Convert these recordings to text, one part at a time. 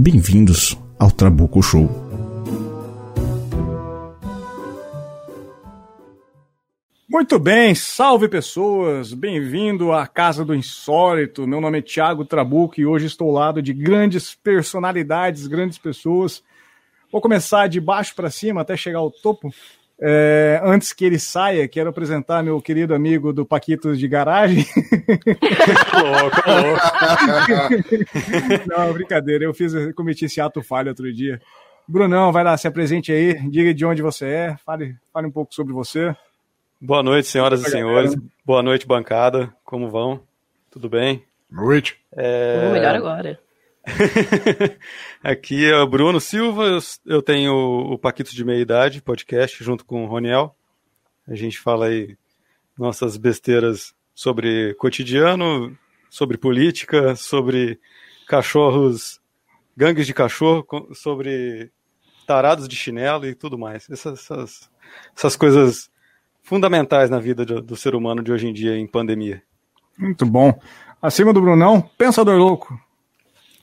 Bem-vindos ao Trabuco Show. Muito bem, salve pessoas, bem-vindo à Casa do Insólito. Meu nome é Thiago Trabuco e hoje estou ao lado de grandes personalidades, grandes pessoas. Vou começar de baixo para cima até chegar ao topo. É, antes que ele saia, quero apresentar meu querido amigo do Paquitos de Garagem. louco, louco. Não, brincadeira, eu fiz, cometi esse ato falho outro dia. Brunão, vai lá, se apresente aí, diga de onde você é, fale, fale um pouco sobre você. Boa noite, senhoras e senhores. Boa noite, bancada. Como vão? Tudo bem? Noite. É... melhor agora. Aqui é o Bruno Silva, eu tenho o Paquitos de Meia Idade, podcast, junto com o Roniel. A gente fala aí nossas besteiras sobre cotidiano, sobre política, sobre cachorros, gangues de cachorro, sobre tarados de chinelo e tudo mais. Essas, essas, essas coisas fundamentais na vida do, do ser humano de hoje em dia em pandemia. Muito bom. Acima do Brunão, Pensador Louco.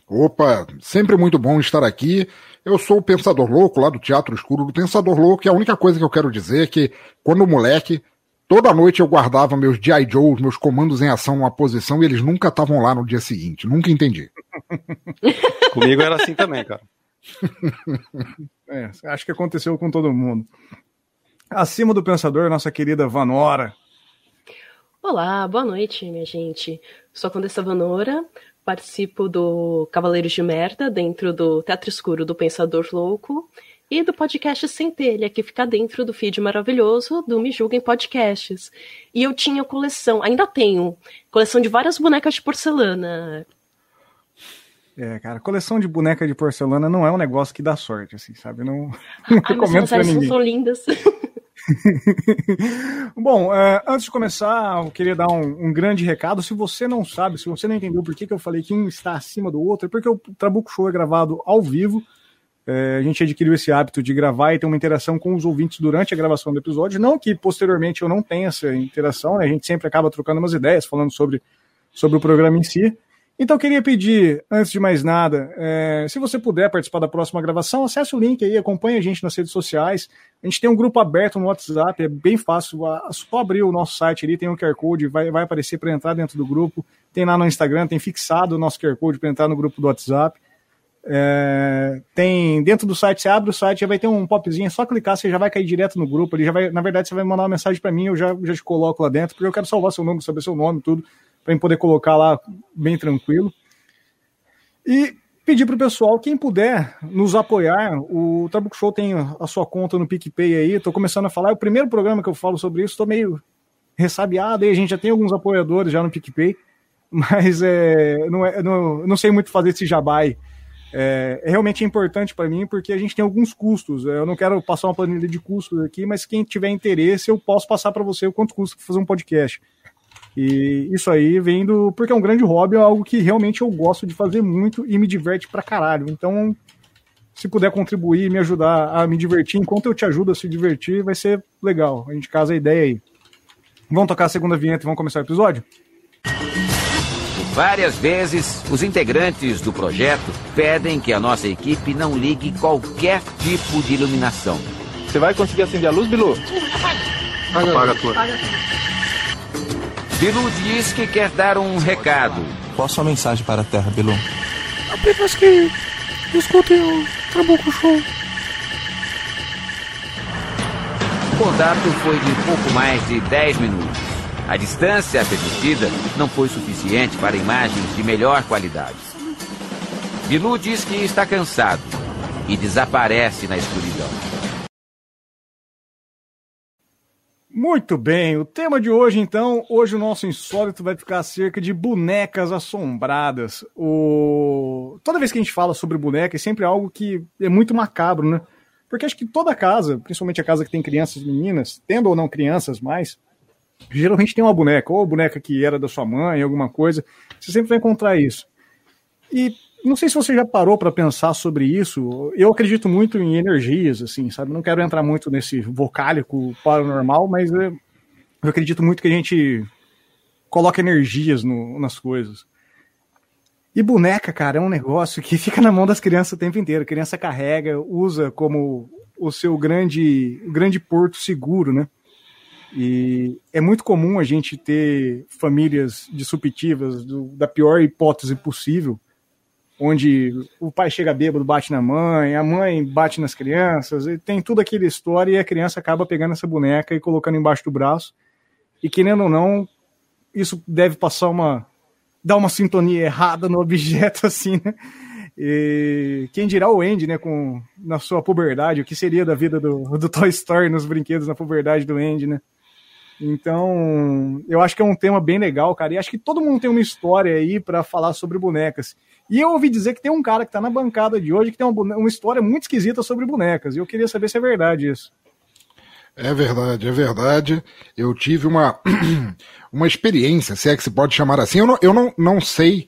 Opa, sempre muito bom estar aqui. Eu sou o Pensador Louco, lá do Teatro Escuro do Pensador Louco, e a única coisa que eu quero dizer é que, quando moleque, toda noite eu guardava meus G.I. Joes, meus comandos em ação numa posição, e eles nunca estavam lá no dia seguinte. Nunca entendi. Comigo era assim também, cara. é, acho que aconteceu com todo mundo. Acima do Pensador, nossa querida Vanora. Olá, boa noite, minha gente. Sou a Condessa Vanora, participo do Cavaleiros de Merda, dentro do Teatro Escuro do Pensador Louco, e do podcast Centelha, que fica dentro do feed maravilhoso do Me Julguem Podcasts. E eu tinha coleção, ainda tenho, coleção de várias bonecas de porcelana. É, cara, coleção de boneca de porcelana não é um negócio que dá sorte, assim, sabe? Não, não Ai, recomendo pra ninguém. são lindas. Bom, é, antes de começar, eu queria dar um, um, grande recado. Se você não sabe, se você não entendeu por que, que eu falei que um está acima do outro, é porque o Trabuco Show é gravado ao vivo. É, a gente adquiriu esse hábito de gravar e ter uma interação com os ouvintes durante a gravação do episódio. Não que posteriormente eu não tenha essa interação, né? a gente sempre acaba trocando umas ideias, falando sobre, sobre o programa em si. Então, queria pedir, antes de mais nada, é, se você puder participar da próxima gravação, acesse o link aí, acompanhe a gente nas redes sociais. A gente tem um grupo aberto no WhatsApp, é bem fácil. Só abrir o nosso site ali, tem um QR Code, vai, vai aparecer para entrar dentro do grupo. Tem lá no Instagram, tem fixado o nosso QR Code para entrar no grupo do WhatsApp. É, tem dentro do site, você abre o site, já vai ter um popzinho, é só clicar, você já vai cair direto no grupo. Ele já vai, na verdade, você vai mandar uma mensagem para mim, eu já, já te coloco lá dentro, porque eu quero salvar seu nome, saber seu nome, tudo para poder colocar lá bem tranquilo. E pedir para o pessoal, quem puder nos apoiar, o Trabuco Show tem a sua conta no PicPay aí, estou começando a falar, é o primeiro programa que eu falo sobre isso, estou meio ressabiado, aí a gente já tem alguns apoiadores já no PicPay, mas é, não, é, não, não sei muito fazer esse jabai. É, é realmente importante para mim porque a gente tem alguns custos. Eu não quero passar uma planilha de custos aqui, mas quem tiver interesse, eu posso passar para você o quanto custa fazer um podcast. E isso aí vem do. Porque é um grande hobby, é algo que realmente eu gosto de fazer muito e me diverte pra caralho. Então, se puder contribuir e me ajudar a me divertir, enquanto eu te ajudo a se divertir, vai ser legal. A gente casa a ideia aí. Vamos tocar a segunda vinheta e vamos começar o episódio? Várias vezes, os integrantes do projeto pedem que a nossa equipe não ligue qualquer tipo de iluminação. Você vai conseguir acender a luz, Bilu? Apaga, Apaga a tua. Apaga. Bilu diz que quer dar um recado. Qual a sua mensagem para a Terra, Bilu? Apenas que escutem o Trabuco Show. O contato foi de pouco mais de 10 minutos. A distância permitida não foi suficiente para imagens de melhor qualidade. Bilu diz que está cansado e desaparece na escuridão. Muito bem, o tema de hoje então, hoje o nosso insólito vai ficar acerca de bonecas assombradas. O toda vez que a gente fala sobre boneca, é sempre algo que é muito macabro, né? Porque acho que toda casa, principalmente a casa que tem crianças meninas, tendo ou não crianças mais, geralmente tem uma boneca, ou boneca que era da sua mãe, alguma coisa. Você sempre vai encontrar isso. E não sei se você já parou para pensar sobre isso. Eu acredito muito em energias, assim, sabe? Não quero entrar muito nesse vocálico paranormal, mas eu, eu acredito muito que a gente coloca energias no, nas coisas. E boneca, cara, é um negócio que fica na mão das crianças o tempo inteiro. A criança carrega, usa como o seu grande, grande porto seguro, né? E é muito comum a gente ter famílias disruptivas do, da pior hipótese possível, onde o pai chega bêbado, bate na mãe, a mãe bate nas crianças, e tem tudo aquela história e a criança acaba pegando essa boneca e colocando embaixo do braço. E querendo ou não, isso deve passar uma. dar uma sintonia errada no objeto, assim, né? E quem dirá o Andy, né, com, na sua puberdade, o que seria da vida do, do Toy Story nos brinquedos na puberdade do Andy, né? Então, eu acho que é um tema bem legal, cara. E acho que todo mundo tem uma história aí para falar sobre bonecas. E eu ouvi dizer que tem um cara que tá na bancada de hoje que tem uma, uma história muito esquisita sobre bonecas. E eu queria saber se é verdade isso. É verdade, é verdade. Eu tive uma, uma experiência, se é que se pode chamar assim. Eu não, eu não, não sei.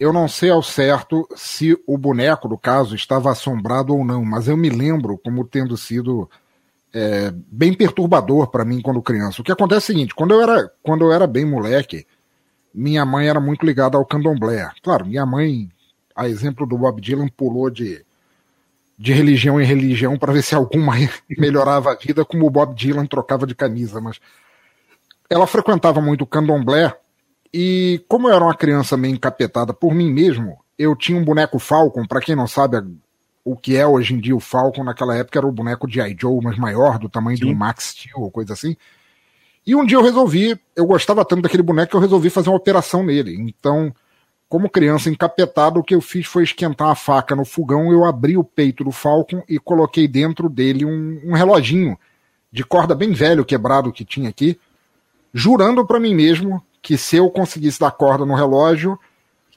Eu não sei ao certo se o boneco, do caso, estava assombrado ou não, mas eu me lembro como tendo sido é, bem perturbador para mim quando criança. O que acontece é o seguinte: quando eu era, quando eu era bem moleque, minha mãe era muito ligada ao candomblé. Claro, minha mãe, a exemplo do Bob Dylan, pulou de, de religião em religião para ver se alguma melhorava a vida, como o Bob Dylan trocava de camisa. Mas ela frequentava muito o candomblé e, como eu era uma criança meio encapetada por mim mesmo, eu tinha um boneco Falcon. Para quem não sabe o que é hoje em dia o Falcon, naquela época era o boneco de I. Joe, mas maior, do tamanho Sim. de um Max Steel ou coisa assim. E um dia eu resolvi, eu gostava tanto daquele boneco que eu resolvi fazer uma operação nele. Então, como criança encapetada, o que eu fiz foi esquentar a faca no fogão, eu abri o peito do Falcon e coloquei dentro dele um, um reloginho de corda bem velho, quebrado que tinha aqui, jurando para mim mesmo que se eu conseguisse dar corda no relógio,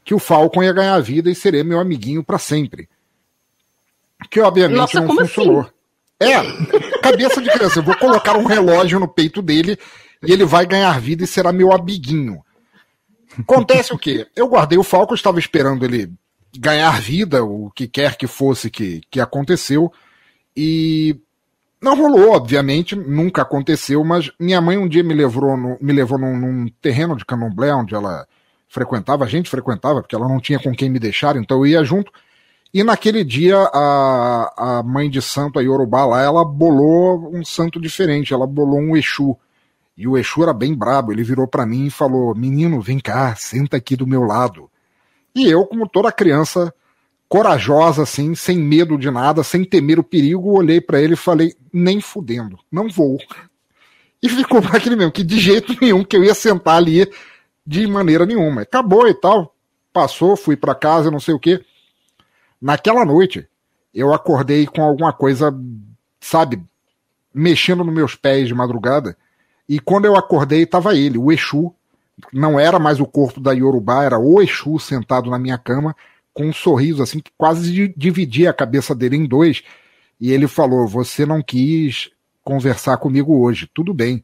que o Falcon ia ganhar vida e seria meu amiguinho para sempre. Que obviamente Nossa, não funcionou. Assim? É, cabeça de criança. Eu vou colocar um relógio no peito dele e ele vai ganhar vida e será meu amiguinho. Acontece o quê? Eu guardei o Falco, estava esperando ele ganhar vida, o que quer que fosse que, que aconteceu, e não rolou, obviamente, nunca aconteceu, mas minha mãe um dia me levou, no, me levou num, num terreno de candomblé, onde ela frequentava, a gente frequentava, porque ela não tinha com quem me deixar, então eu ia junto, e naquele dia, a, a mãe de santo, a Yorubá lá, ela bolou um santo diferente, ela bolou um Exu. E o Exu era bem brabo, ele virou para mim e falou: Menino, vem cá, senta aqui do meu lado. E eu, como toda criança, corajosa, assim, sem medo de nada, sem temer o perigo, olhei para ele e falei: Nem fudendo, não vou. E ficou aquele mesmo, que de jeito nenhum que eu ia sentar ali de maneira nenhuma. Acabou e tal. Passou, fui para casa, não sei o que. Naquela noite, eu acordei com alguma coisa, sabe, mexendo nos meus pés de madrugada. E quando eu acordei, estava ele, o Exu. Não era mais o corpo da Yorubá, era o Exu sentado na minha cama, com um sorriso assim que quase dividia a cabeça dele em dois. E ele falou: Você não quis conversar comigo hoje, tudo bem.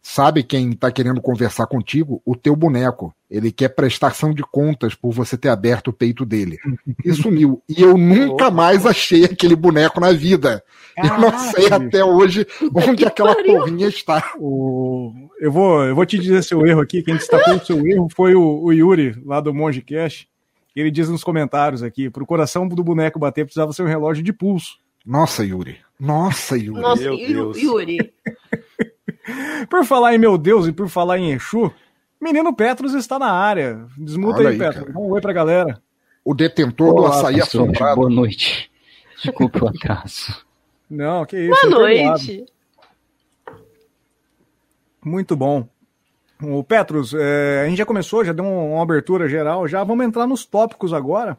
Sabe quem está querendo conversar contigo? O teu boneco. Ele quer prestação de contas por você ter aberto o peito dele. E sumiu. E eu nunca mais achei aquele boneco na vida. Eu não sei até hoje onde aquela porrinha está. O... Eu, vou, eu vou te dizer seu erro aqui. Quem destacou o seu erro foi o, o Yuri, lá do Monge Cash. Ele diz nos comentários aqui: pro coração do boneco bater, precisava ser um relógio de pulso. Nossa, Yuri. Nossa, Yuri. Nossa, Yuri. Por falar em meu Deus e por falar em Exu, menino Petros está na área. Desmuta aí, aí, Petros. Cara. Um oi pra galera. O detentor Olá, do açaí assombrado. Boa noite. Desculpe o atraso. Não, que isso. Boa noite. Muito bom. O Petros, é, a gente já começou, já deu uma abertura geral, já vamos entrar nos tópicos agora.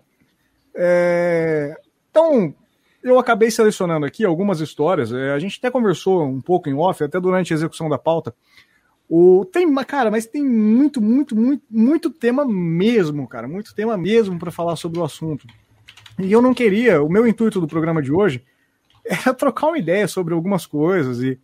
É, então, eu acabei selecionando aqui algumas histórias. É, a gente até conversou um pouco em off, até durante a execução da pauta. O, tem, cara, mas tem muito, muito, muito, muito tema mesmo, cara. Muito tema mesmo para falar sobre o assunto. E eu não queria, o meu intuito do programa de hoje era trocar uma ideia sobre algumas coisas e,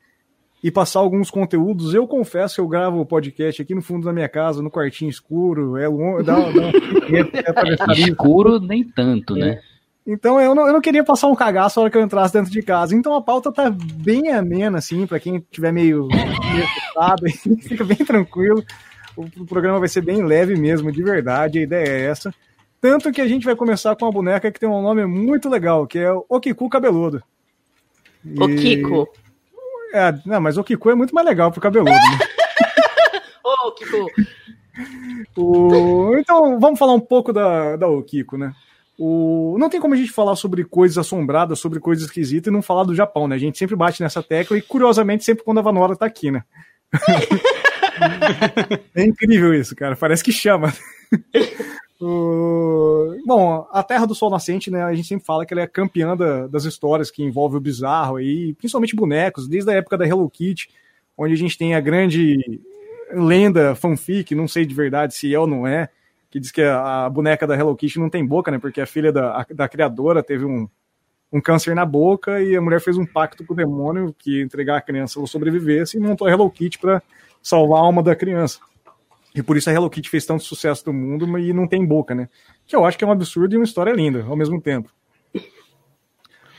e passar alguns conteúdos. Eu confesso que eu gravo o podcast aqui no fundo da minha casa, no quartinho escuro. É, dá, dá escuro nem tanto, né? Então eu não, eu não queria passar um cagaço na hora que eu entrasse dentro de casa. Então a pauta tá bem amena, assim, para quem tiver meio, meio assustado, fica bem tranquilo. O programa vai ser bem leve mesmo, de verdade, a ideia é essa. Tanto que a gente vai começar com uma boneca que tem um nome muito legal, que é o Kiku Cabeludo. E... O Kiko. É, não, mas o Kiku é muito mais legal pro cabeludo. Né? Ô, Kiko. O... Então, vamos falar um pouco da, da Okiko, né? O... Não tem como a gente falar sobre coisas assombradas, sobre coisas esquisitas e não falar do Japão, né? A gente sempre bate nessa tecla e, curiosamente, sempre quando a Vanora tá aqui, né? é incrível isso, cara. Parece que chama. Bom, a Terra do Sol Nascente, né? A gente sempre fala que ela é campeã da, das histórias que envolvem o bizarro aí, principalmente bonecos, desde a época da Hello Kitty, onde a gente tem a grande lenda fanfic, não sei de verdade se é ou não é, que diz que a, boneca da Hello Kitty não tem boca, né? Porque a filha da, a, da criadora teve um, um câncer na boca e a mulher fez um pacto com o demônio que entregar a criança ela sobrevivesse e montou a Hello Kitty para salvar a alma da criança. E por isso a Hello Kitty fez tanto sucesso no mundo e não tem boca, né? Que eu acho que é um absurdo e uma história linda ao mesmo tempo.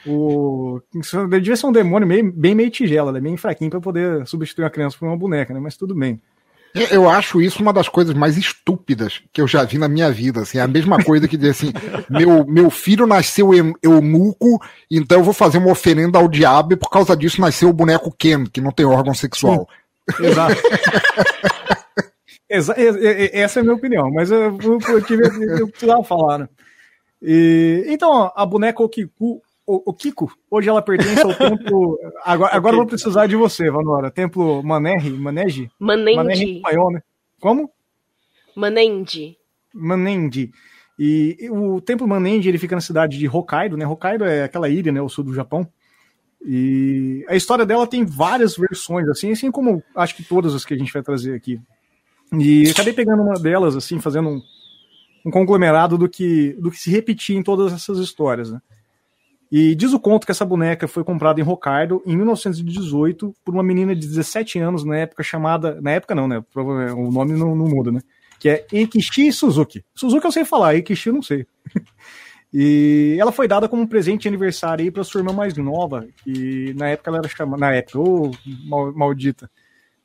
O... Devia ser um demônio meio, bem meio tigela, né? bem fraquinho para poder substituir a criança por uma boneca, né? Mas tudo bem. Eu acho isso uma das coisas mais estúpidas que eu já vi na minha vida. Assim, é a mesma coisa que dizer assim: meu, meu filho nasceu eunuco, então eu vou fazer uma oferenda ao diabo e por causa disso nasceu o boneco Ken, que não tem órgão sexual. Exato. Exa essa é a minha opinião, mas eu, eu, eu, eu precisava falar, né? E, então, a boneca Okiku, o, o, Kiko, hoje ela pertence ao templo. Agora, agora eu vou precisar de você, Vanora. Templo Manerri, Maneji? Manendi. Espanhol, né? Como? Manendi. Manendi. E, e o templo Manendi ele fica na cidade de Hokkaido, né? Hokkaido é aquela ilha, né? O sul do Japão. E a história dela tem várias versões, assim, assim como acho que todas as que a gente vai trazer aqui. E acabei pegando uma delas, assim, fazendo um, um conglomerado do que, do que se repetia em todas essas histórias, né? E diz o conto que essa boneca foi comprada em Hokkaido em 1918 por uma menina de 17 anos na época chamada. Na época não, né? O nome não, não muda, né? Que é Eikishi Suzuki. Suzuki eu sei falar, Eikishi eu não sei. e ela foi dada como um presente de aniversário aí para sua irmã mais nova, que na época ela era chamada. Na época, ô, oh, maldita.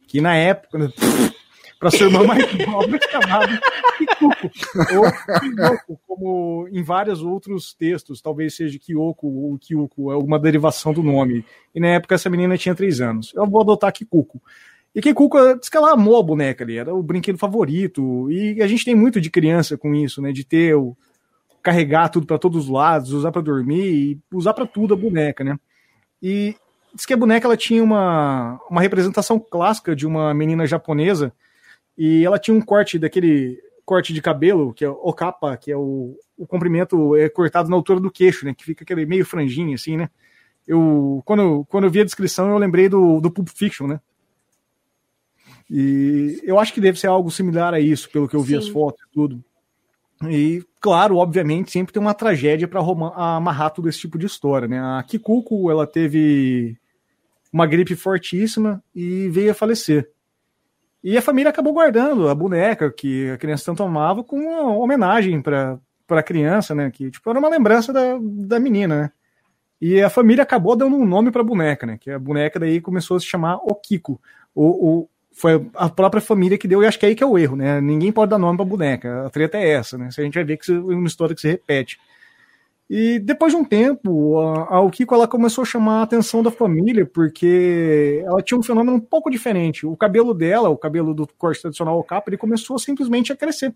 Que na época. para sua irmã mais nova chamada Kikuko, ou Kyoko, como em vários outros textos, talvez seja Kyoko ou Kyuko, é alguma derivação do nome. E na época essa menina tinha três anos. Eu vou adotar Kikuko. E Kikuko diz que ela amou a boneca ali, era o brinquedo favorito. E a gente tem muito de criança com isso, né? De ter o carregar tudo para todos os lados, usar para dormir e usar para tudo a boneca, né? E diz que a boneca ela tinha uma, uma representação clássica de uma menina japonesa e ela tinha um corte daquele corte de cabelo, que é o capa, que é o, o comprimento é cortado na altura do queixo, né? Que fica aquele meio franjinho, assim, né? Eu, quando, quando eu vi a descrição, eu lembrei do, do Pulp Fiction, né? E eu acho que deve ser algo similar a isso, pelo que eu vi Sim. as fotos e tudo. E, claro, obviamente, sempre tem uma tragédia para amarrar todo esse tipo de história, né? A Kikuko, ela teve uma gripe fortíssima e veio a falecer. E a família acabou guardando a boneca que a criança tanto amava com uma homenagem para a criança, né? Que tipo, era uma lembrança da, da menina, né? E a família acabou dando um nome para a boneca, né? Que a boneca daí começou a se chamar Okiko. O, o, foi a própria família que deu, e acho que é aí que é o erro, né? Ninguém pode dar nome para boneca. A treta é essa, né? Se a gente vai ver que é uma história que se repete. E depois de um tempo, a, a Okiko ela começou a chamar a atenção da família, porque ela tinha um fenômeno um pouco diferente. O cabelo dela, o cabelo do corte tradicional ao capa, ele começou simplesmente a crescer.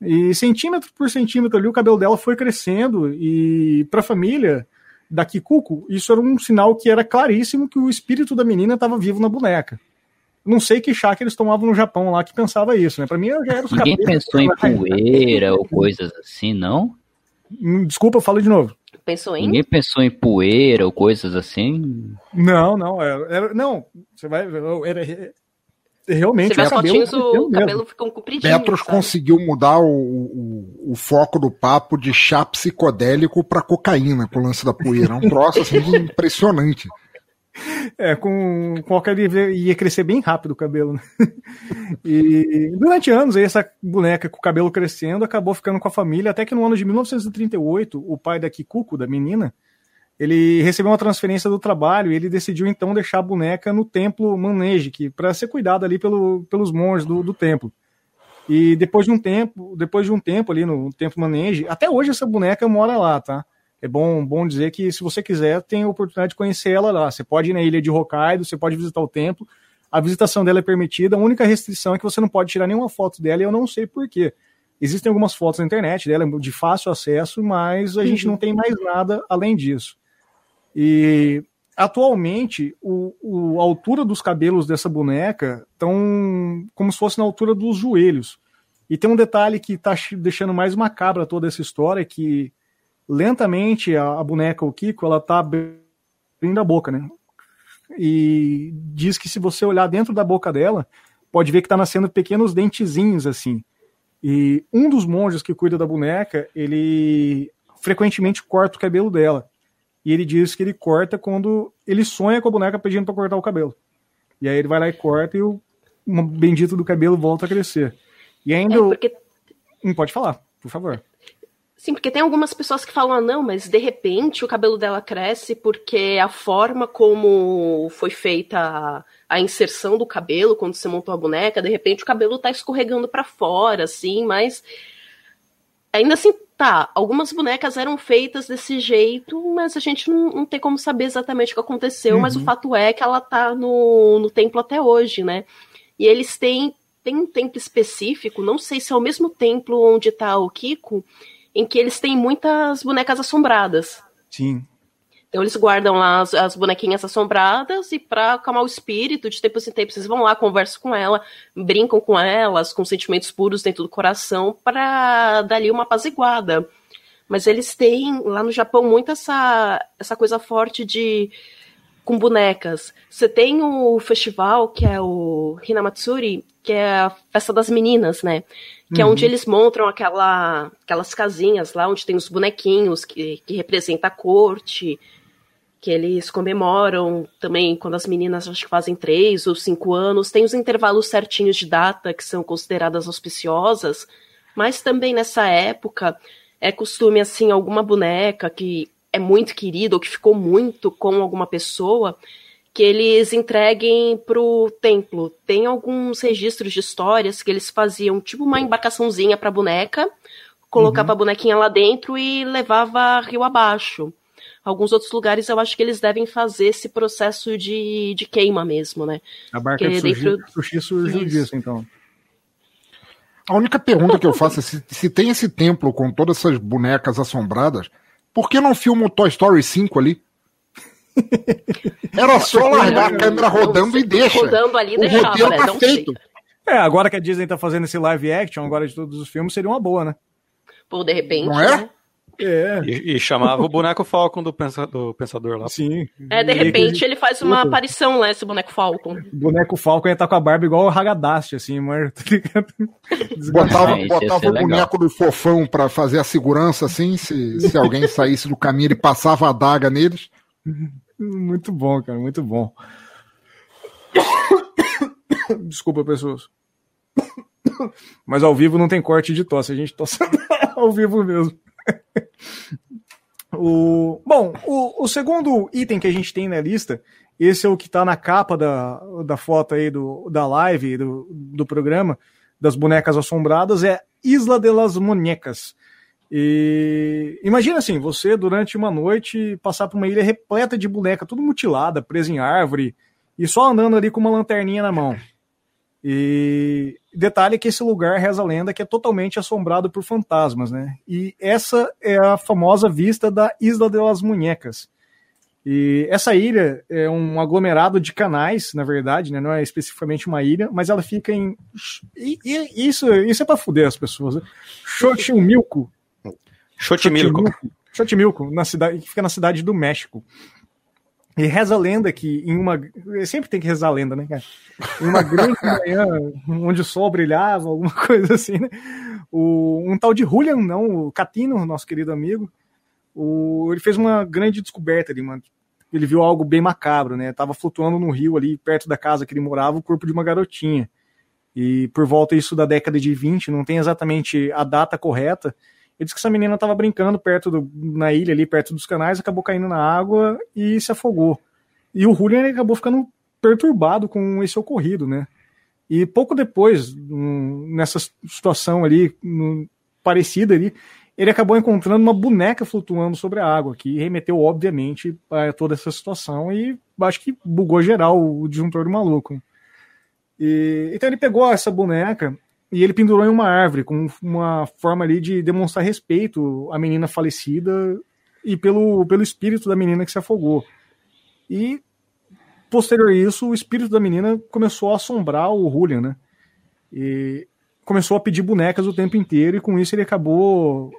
E centímetro por centímetro ali, o cabelo dela foi crescendo, e para a família da Kikuko, isso era um sinal que era claríssimo que o espírito da menina estava vivo na boneca. Não sei que chá que eles tomavam no Japão lá que pensava isso, né? Para mim já era os Ninguém pensou em poeira ou coisas assim, não? Hum, desculpa, fala de novo. Pensou em? Ninguém pensou em poeira ou coisas assim? Não, não. Era, era não, você vai. Era, Realmente, Você vê é as cabelo fotinhos, o cabelo fica um compridinho. Petros sabe? conseguiu mudar o, o, o foco do papo de chá psicodélico pra cocaína com o lance da poeira. É um troço assim impressionante. É, com, qualquer ia, ia crescer bem rápido o cabelo. Né? E durante anos, aí, essa boneca com o cabelo crescendo acabou ficando com a família, até que no ano de 1938, o pai da Kikuko, da menina, ele recebeu uma transferência do trabalho e ele decidiu então deixar a boneca no templo Maneji, para ser cuidada ali pelo, pelos monges do, do templo. E depois de um tempo, depois de um tempo ali no templo Maneji, até hoje essa boneca mora lá, tá? É bom, bom dizer que se você quiser, tem a oportunidade de conhecer ela lá. Você pode ir na ilha de Hokkaido, você pode visitar o templo. A visitação dela é permitida. A única restrição é que você não pode tirar nenhuma foto dela e eu não sei porquê. Existem algumas fotos na internet dela de fácil acesso, mas a gente não tem mais nada além disso. E atualmente o, o- a altura dos cabelos dessa boneca estão como se fosse na altura dos joelhos. E tem um detalhe que está deixando mais macabra toda essa história, que lentamente a, a boneca, o Kiko, ela tá abrindo a boca, né? E diz que se você olhar dentro da boca dela, pode ver que tá nascendo pequenos dentezinhos assim. E um dos monges que cuida da boneca, ele frequentemente corta o cabelo dela. E ele diz que ele corta quando ele sonha com a boneca pedindo para cortar o cabelo. E aí ele vai lá e corta e o bendito do cabelo volta a crescer. E ainda. É, porque Hum, pode falar, por favor. Sim, porque tem algumas pessoas que falam, ah, não, mas de repente o cabelo dela cresce porque a forma como foi feita a, a inserção do cabelo quando você montou a boneca, de repente o cabelo tá escorregando pra fora, assim, mas ainda assim, tá, algumas bonecas eram feitas desse jeito, mas a gente não, não tem como saber exatamente o que aconteceu, mas o Uhum. fato é que ela tá no, no templo até hoje, né? E eles têm, têm um templo específico, não sei se é o mesmo templo onde tá o Kiko, em que eles têm muitas bonecas assombradas. Sim. Então eles guardam lá as, as bonequinhas assombradas e pra acalmar o espírito, de tempos em tempos, vocês vão lá, conversam com ela, brincam com elas, com sentimentos puros dentro do coração, para dar ali uma apaziguada. Mas eles têm lá no Japão muito essa, essa coisa forte de com bonecas. Você tem o festival que é o Hinamatsuri, que é a festa das meninas, né? Que é Uhum. onde eles montam aquela, aquelas casinhas lá, onde tem os bonequinhos que, que representam a corte, que eles comemoram também quando as meninas acho que fazem três ou cinco anos. Tem os intervalos certinhos de data que são consideradas auspiciosas, mas também nessa época é costume, assim, alguma boneca que é muito querida ou que ficou muito com alguma pessoa, que eles entreguem pro templo. Tem alguns registros de histórias que eles faziam tipo uma embarcaçãozinha pra boneca, colocava a bonequinha lá dentro e levava rio abaixo. Alguns outros lugares eu acho que eles devem fazer esse processo de, de queima mesmo, né? A barca Porque de sushi, dentro- sushi surgiu Isso. disso, então. A única pergunta que eu faço é se, se tem esse templo com todas essas bonecas assombradas, por que não filma o Toy Story 5 ali? Era só largar a câmera rodando e deixa. Rodando ali, o deixava, roteiro né? tá feito. É, agora que a Disney tá fazendo esse live action agora de todos os filmes, seria uma boa, né? Pô, de repente. Não é? né? É. E, e chamava o boneco Falcon do, pensa- do Pensador lá. Sim. É, de repente ele faz uma Puta. aparição, né? Esse boneco Falcon. O boneco Falcon ia estar com a barba igual o Hagadashi, assim, mas tá? Botava, Ah, botava o legal. boneco do fofão pra fazer a segurança assim, se, se alguém saísse do caminho, ele passava a adaga neles. Muito bom, cara, muito bom. Desculpa, pessoas. Mas ao vivo não tem corte de tosse, a gente tosse ao vivo mesmo. O, bom, o, o segundo item que a gente tem na lista, esse é o que está na capa da, da foto aí do, da live, do, do programa, das bonecas assombradas, é Isla de las Monecas. E imagina assim, você durante uma noite passar por uma ilha repleta de boneca, tudo mutilada, presa em árvore, e só andando ali com uma lanterninha na mão. E detalhe que esse lugar reza a lenda que é totalmente assombrado por fantasmas, né? E essa é a famosa vista da Isla de las Munhecas. E essa ilha é um aglomerado de canais, na verdade, né? Não é especificamente uma ilha, mas ela fica em. E, e isso, isso é pra fuder as pessoas. Né? Xochimilco. Xochimilco. Xochimilco, na cidade, que fica na cidade do México. E reza a lenda que em uma. Sempre tem que rezar a lenda, né, cara? Em uma grande manhã, onde o sol brilhava, alguma coisa assim, né? O, um tal de Julian, não, o Catino, nosso querido amigo, o, ele fez uma grande descoberta ali, mano. Ele viu algo bem macabro, né? Tava flutuando no rio ali, perto da casa que ele morava, o corpo de uma garotinha. E por volta isso da década de 20, não tem exatamente a data correta, ele disse que essa menina estava brincando perto do, na ilha ali, perto dos canais, acabou caindo na água e se afogou. E o Julian acabou ficando perturbado com esse ocorrido, né? E pouco depois, nessa situação ali, parecida ali, ele acabou encontrando uma boneca flutuando sobre a água, que remeteu, obviamente, a toda essa situação e acho que bugou geral o disjuntor do maluco. E, então ele pegou essa boneca e ele pendurou em uma árvore, com uma forma ali de demonstrar respeito à menina falecida e pelo, pelo espírito da menina que se afogou. E, posterior a isso, o espírito da menina começou a assombrar o Julian, né? E começou a pedir bonecas o tempo inteiro, e com isso ele acabou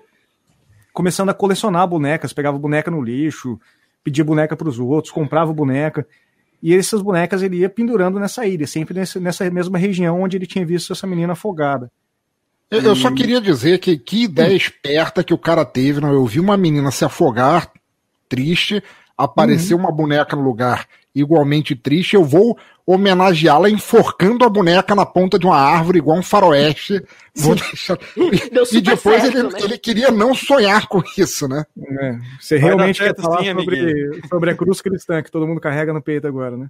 começando a colecionar bonecas, pegava boneca no lixo, pedia boneca para os outros, comprava boneca. E essas bonecas ele ia pendurando nessa ilha, sempre nessa, mesma região onde ele tinha visto essa menina afogada. Eu, e... eu só queria dizer que que ideia esperta que o cara teve. Não? Eu vi uma menina se afogar, triste, apareceu uhum. uma boneca no lugar igualmente triste, eu vou homenageá-la enforcando a boneca na ponta de uma árvore, igual um faroeste. Vou deixar... e, depois certo, ele, né? ele, queria não sonhar com isso, né? É, você realmente quer falar sim, sobre, sobre a cruz cristã que todo mundo carrega no peito agora, né?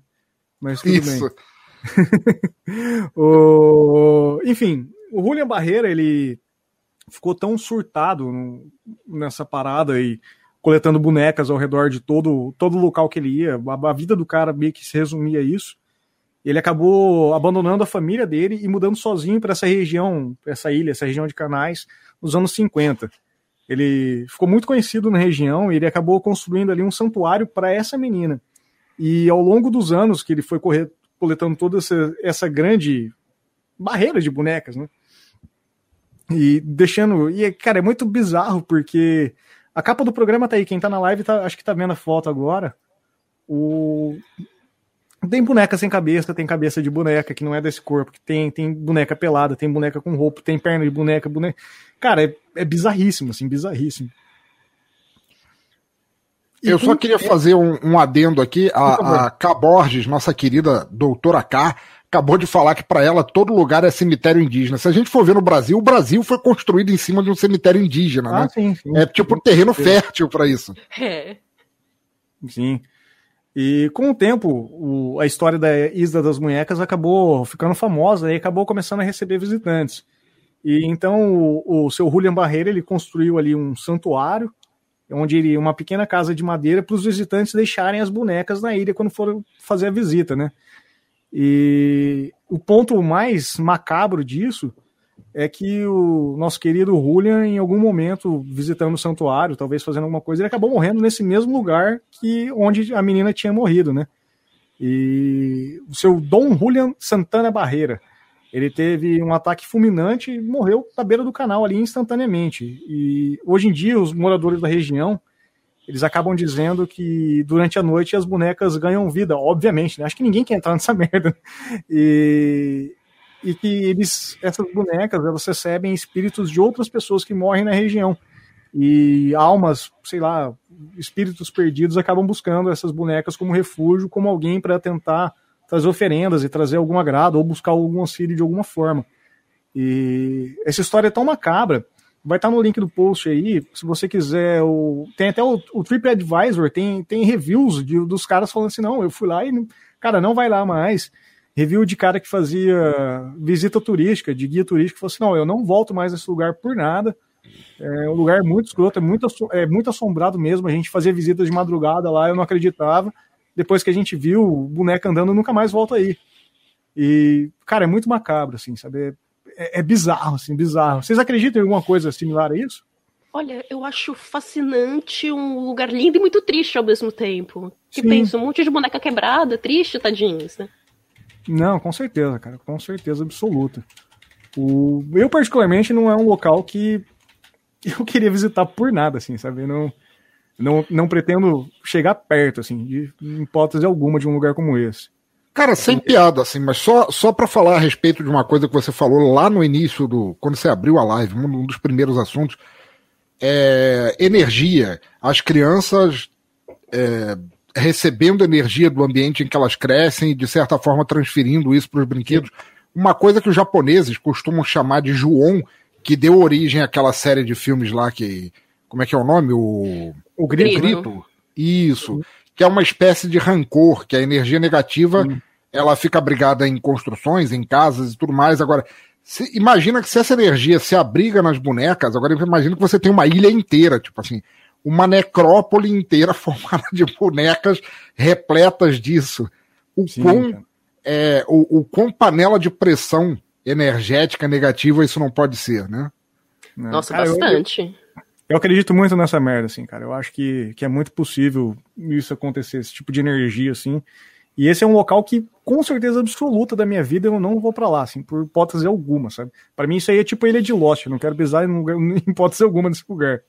Mas tudo isso. bem. o... Enfim, o Julian Barreira, ele ficou tão surtado nessa parada e coletando bonecas ao redor de todo todo local que ele ia. A, a vida do cara meio que se resumia a isso. Ele acabou abandonando a família dele e mudando sozinho para essa região, essa ilha, essa região de Canais, nos anos 50. Ele ficou muito conhecido na região e ele acabou construindo ali um santuário para essa menina. E ao longo dos anos que ele foi correr, coletando toda essa, essa grande barreira de bonecas, né? E deixando. E, cara, é muito bizarro porque a capa do programa tá aí. Quem tá na live tá, acho que tá vendo a foto agora. O... Tem boneca sem cabeça, tem cabeça de boneca que não é desse corpo, que tem, tem boneca pelada, tem boneca com roupa, tem perna de boneca, boneca. Cara, é, é bizarríssimo, assim, bizarríssimo. E Eu só queria fazer um, um adendo aqui. A, a K. Borges, nossa querida doutora K, acabou de falar que para ela todo lugar é cemitério indígena. Se a gente for ver no Brasil, o Brasil foi construído em cima de um cemitério indígena, ah, né? Sim, sim, é tipo sim, terreno fértil para isso. É. Sim. E com o tempo, o, a história da Isla das Munhecas acabou ficando famosa e acabou começando a receber visitantes. E então o, o seu Julian Barreira ele construiu ali um santuário, onde ele uma pequena casa de madeira para os visitantes deixarem as bonecas na ilha quando forem fazer a visita, né? E o ponto mais macabro disso é que o nosso querido Julian, em algum momento, visitando o santuário, talvez fazendo alguma coisa, ele acabou morrendo nesse mesmo lugar que onde a menina tinha morrido, né? E o seu Dom Julian Santana Barreira, ele teve um ataque fulminante e morreu na beira do canal ali instantaneamente. E hoje em dia, os moradores da região eles acabam dizendo que durante a noite as bonecas ganham vida, obviamente, né? Acho que ninguém quer entrar nessa merda. E, e que eles, essas bonecas, elas recebem espíritos de outras pessoas que morrem na região. E almas, sei lá, espíritos perdidos acabam buscando essas bonecas como refúgio, como alguém para tentar trazer oferendas e trazer algum agrado ou buscar algum auxílio de alguma forma. E essa história é tão macabra Vai estar no link do post aí, se você quiser. O, tem até o, o TripAdvisor, tem, tem reviews de, dos caras falando assim: não, eu fui lá e, cara, não vai lá mais. Review de cara que fazia visita turística, de guia turístico, falou assim: não, eu não volto mais nesse lugar por nada. É um lugar muito escroto, é muito, é muito assombrado mesmo. A gente fazia visitas de madrugada lá, eu não acreditava. Depois que a gente viu o boneco andando, nunca mais volta aí. E, cara, é muito macabro, assim, sabe? É, é bizarro, assim, bizarro. Vocês acreditam em alguma coisa similar a isso? Olha, eu acho fascinante, um lugar lindo e muito triste ao mesmo tempo. Que pensa, um monte de boneca quebrada, triste, tadinhos, né? Não, com certeza, cara, com certeza absoluta. O... Eu, particularmente, não é um local que eu queria visitar por nada, assim, sabe? Não... Não, não pretendo chegar perto, assim, de hipótese alguma de um lugar como esse. Cara, sem piada, assim, mas só, só para falar a respeito de uma coisa que você falou lá no início do. Quando você abriu a live, um dos primeiros assuntos. É, energia. As crianças é, recebendo energia do ambiente em que elas crescem e, de certa forma, transferindo isso para os brinquedos. Uma coisa que os japoneses costumam chamar de Juon, que deu origem àquela série de filmes lá que. Como é que é o nome? O, o Grito. grito. Isso. Que é uma espécie de rancor, que a energia negativa ela fica abrigada em construções, em casas e tudo mais. Agora, se, imagina que se essa energia se abriga nas bonecas, agora imagina que você tem uma ilha inteira, tipo assim, uma necrópole inteira formada de bonecas repletas disso. O Sim, quão, é, o, o quão panela de pressão energética negativa isso não pode ser, né? Nossa, Cara, bastante. Eu acredito muito nessa merda, assim, cara. Eu acho que, que é muito possível isso acontecer, esse tipo de energia, assim. E esse é um local que, com certeza absoluta da minha vida, eu não vou pra lá, assim, por hipótese alguma, sabe? Pra mim isso aí é tipo ilha de Lost. Eu não quero pisar em, lugar, em hipótese alguma nesse lugar.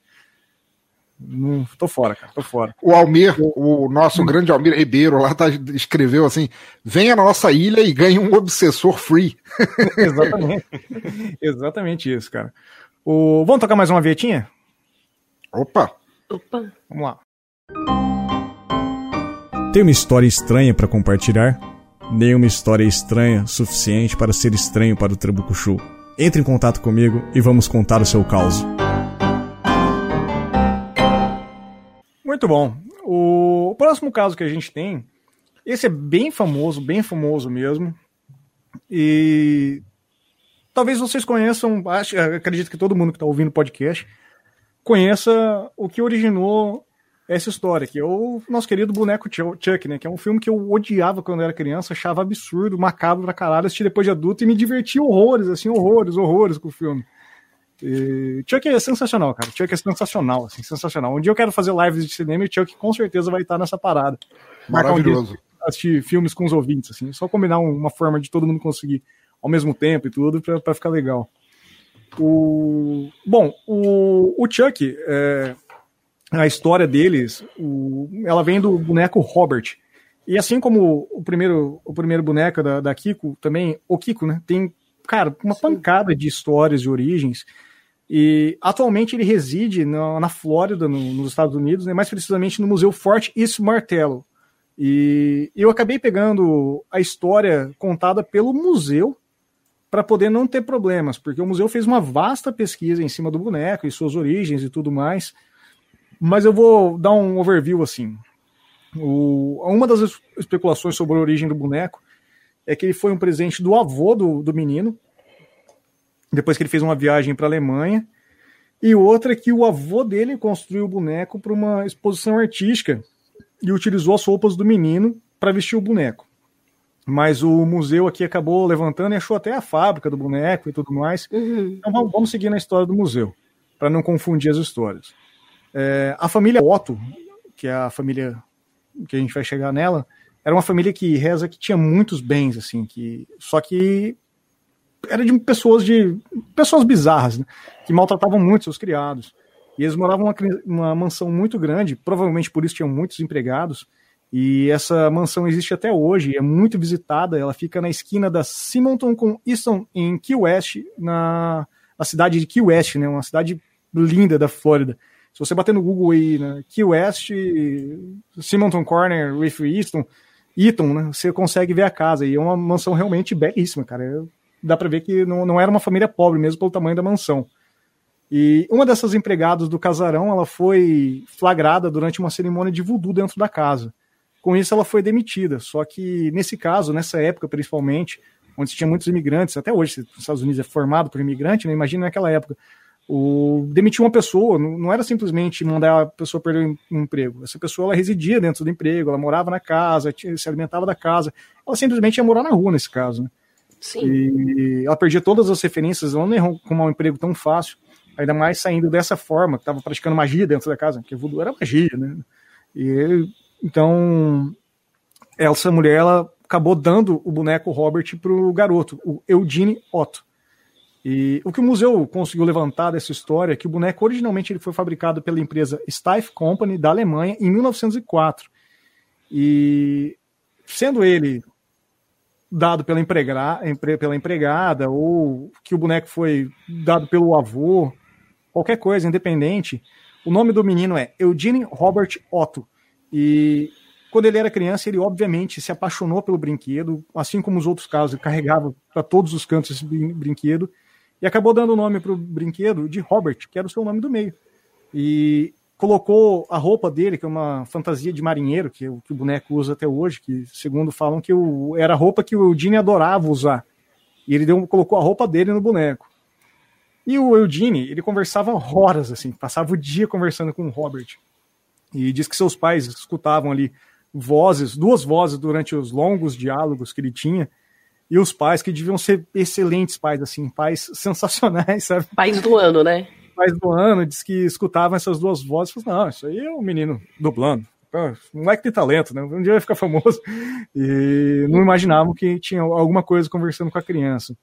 Não, tô fora, cara, tô fora. O Almir, o nosso grande Almir Ribeiro lá tá, escreveu assim: venha na nossa ilha e ganhe um obsessor free. Exatamente. Exatamente isso, cara. O... Vamos tocar mais uma vietinha? Opa! Opa. Vamos lá. Tem uma história estranha para compartilhar? Nenhuma história estranha suficiente para ser estranho para o Trabucuchu. Entre em contato comigo e vamos contar o seu caos. Muito bom. O próximo caso que a gente tem, esse é bem famoso, bem famoso mesmo. E talvez vocês conheçam, acho, acredito que todo mundo que está ouvindo o podcast conheça o que originou essa história, que é o nosso querido boneco Chu- Chuck, né? Que é um filme que eu odiava quando eu era criança, achava absurdo, macabro pra caralho, assisti depois de adulto e me diverti horrores, assim, horrores, horrores com o filme. E Chuck é sensacional, cara. Chuck é sensacional, assim, sensacional. Um dia eu quero fazer lives de cinema e Chuck com certeza vai estar nessa parada. Marcar um Maravilhoso. assistir filmes com os ouvintes, assim, só combinar um- uma forma de todo mundo conseguir ao mesmo tempo e tudo pra, pra ficar legal. O... Bom, o, o Chuck, é, a história deles, o- ela vem do boneco Robert. E assim como o primeiro, o primeiro boneco da, da Kiko, também, o Kiko, né? Tem, cara, uma pancada de histórias e origens. E atualmente ele reside na, na Flórida, no- nos Estados Unidos, né, mais precisamente no Museu Forte East Martello. E eu acabei pegando a história contada pelo museu para poder não ter problemas, porque o museu fez uma vasta pesquisa em cima do boneco e suas origens e tudo mais. Mas eu vou dar um overview assim. O- uma das es- especulações sobre a origem do boneco é que ele foi um presente do avô do, do menino, depois que ele fez uma viagem para a Alemanha. E outra é que o avô dele construiu o boneco para uma exposição artística e utilizou as roupas do menino para vestir o boneco. Mas o museu aqui acabou levantando e achou até a fábrica do boneco e tudo mais. Uhum. Então vamos, vamos seguir na história do museu, para não confundir as histórias. É, a família Otto, que é a família que a gente vai chegar nela, era uma família que reza que tinha muitos bens, assim, que só que era de pessoas de pessoas bizarras, né, que maltratavam muito seus criados. E eles moravam numa mansão muito grande, provavelmente por isso tinham muitos empregados. E essa mansão existe até hoje, é muito visitada. Ela fica na esquina da Simonton com Easton, em Key West, na, na cidade de Key West, né? Uma cidade linda da Flórida. Se você bater no Google aí, né, Key West, Simonton Corner with Easton, Eaton, né? Você consegue ver a casa. E é uma mansão realmente belíssima, cara. Dá pra ver que não, não era uma família pobre mesmo pelo tamanho da mansão. E uma dessas empregadas do casarão, ela foi flagrada durante uma cerimônia de voodoo dentro da casa. Com isso, ela foi demitida. Só que nesse caso, nessa época principalmente, onde se tinha muitos imigrantes, até hoje, os Estados Unidos é formado por imigrante, né? imagina naquela época. O, demitir uma pessoa não, não era simplesmente mandar a pessoa perder um emprego. Essa pessoa ela residia dentro do emprego, ela morava na casa, tinha- se alimentava da casa. Ela simplesmente ia morar na rua nesse caso. Né? Sim. E ela perdia todas as referências, ela não ia arrumar um emprego tão fácil, ainda mais saindo dessa forma, que estava praticando magia dentro da casa, porque voodoo era magia, né? E, então, essa mulher, ela acabou dando o boneco Robert pro garoto, o Eugene Otto. E o que o museu conseguiu levantar dessa história é que o boneco originalmente ele foi fabricado pela empresa Steiff Company da Alemanha em 1904. E sendo ele dado pela, emprega, pela empregada ou que o boneco foi dado pelo avô, qualquer coisa, independente, o nome do menino é Eugene Robert Otto. E quando ele era criança, ele obviamente se apaixonou pelo brinquedo, assim como os outros casos, ele carregava para todos os cantos esse brinquedo e acabou dando o nome para o brinquedo de Robert, que era o seu nome do meio. E colocou a roupa dele, que é uma fantasia de marinheiro, que, é o, que o boneco usa até hoje, que segundo falam que o, era a roupa que o Eugene adorava usar. E ele deu, colocou a roupa dele no boneco. E o Eugene, ele conversava horas, assim, passava o dia conversando com o Robert. E diz que seus pais escutavam ali vozes, duas vozes durante os longos diálogos que ele tinha, e os pais que deviam ser excelentes pais, assim, pais sensacionais, sabe? Pais do ano, né? pais do ano, diz que escutavam essas duas vozes, falou, não, isso aí é um menino dublando. Um moleque tem talento, né? Um dia vai ficar famoso. E não imaginavam que tinha alguma coisa conversando com a criança.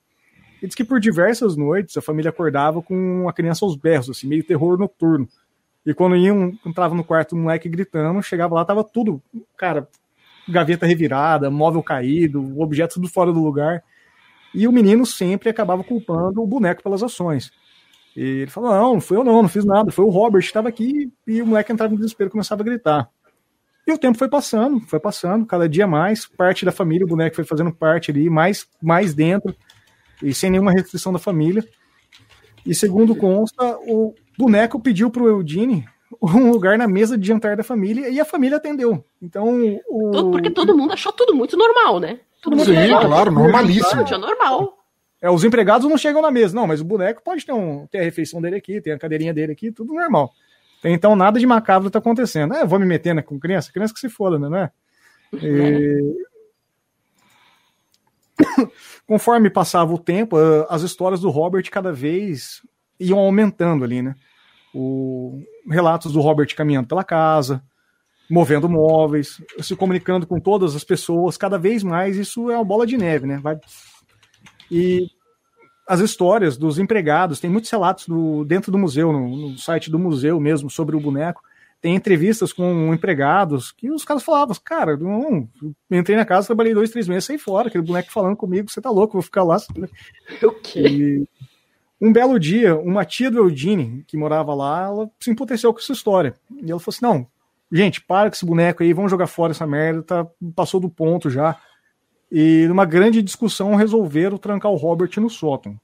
E diz que por diversas noites a família acordava com a criança aos berros, assim, meio terror noturno. E quando iam, entrava no quarto, o moleque gritando, chegava lá, tava tudo, cara, gaveta revirada, móvel caído, objetos tudo fora do lugar. E o menino sempre acabava culpando o boneco pelas ações. E ele falou: Não, não foi eu não, não fiz nada. Foi o Robert que estava aqui e o moleque entrava em desespero e começava a gritar. E o tempo foi passando, foi passando, cada dia mais. Parte da família, o boneco foi fazendo parte ali, mais, mais dentro, e sem nenhuma restrição da família. E segundo consta, o boneco pediu para o Eudine um lugar na mesa de jantar da família e a família atendeu. Então. O... Porque todo mundo achou tudo muito normal, né? Todo mundo Sim, claro, normalíssimo. Normal. É, os empregados não chegam na mesa, não, mas o boneco pode ter, um, ter a refeição dele aqui, tem a cadeirinha dele aqui, tudo normal. Então nada de macabro está acontecendo. É, vou me meter né, com criança? Criança que se foda, né, não é? E... Conforme passava o tempo, as histórias do Robert cada vez iam aumentando ali, né? O... Relatos do Robert caminhando pela casa, movendo móveis, se comunicando com todas as pessoas, cada vez mais isso é uma bola de neve, né? Vai e as histórias dos empregados, tem muitos relatos do, dentro do museu, no, no, site do museu mesmo, sobre o boneco. Tem entrevistas com empregados que os caras falavam, cara, não, entrei na casa, trabalhei dois, três meses, saí fora, aquele boneco falando comigo, você tá louco, vou ficar lá. O quê? E, um belo dia, uma tia do Eudine, que morava lá, ela se emputeceu com essa história. E ela falou assim: não, gente, para com esse boneco aí, vamos jogar fora essa merda, tá, passou do ponto já e numa grande discussão resolveram trancar o Robert no sótão.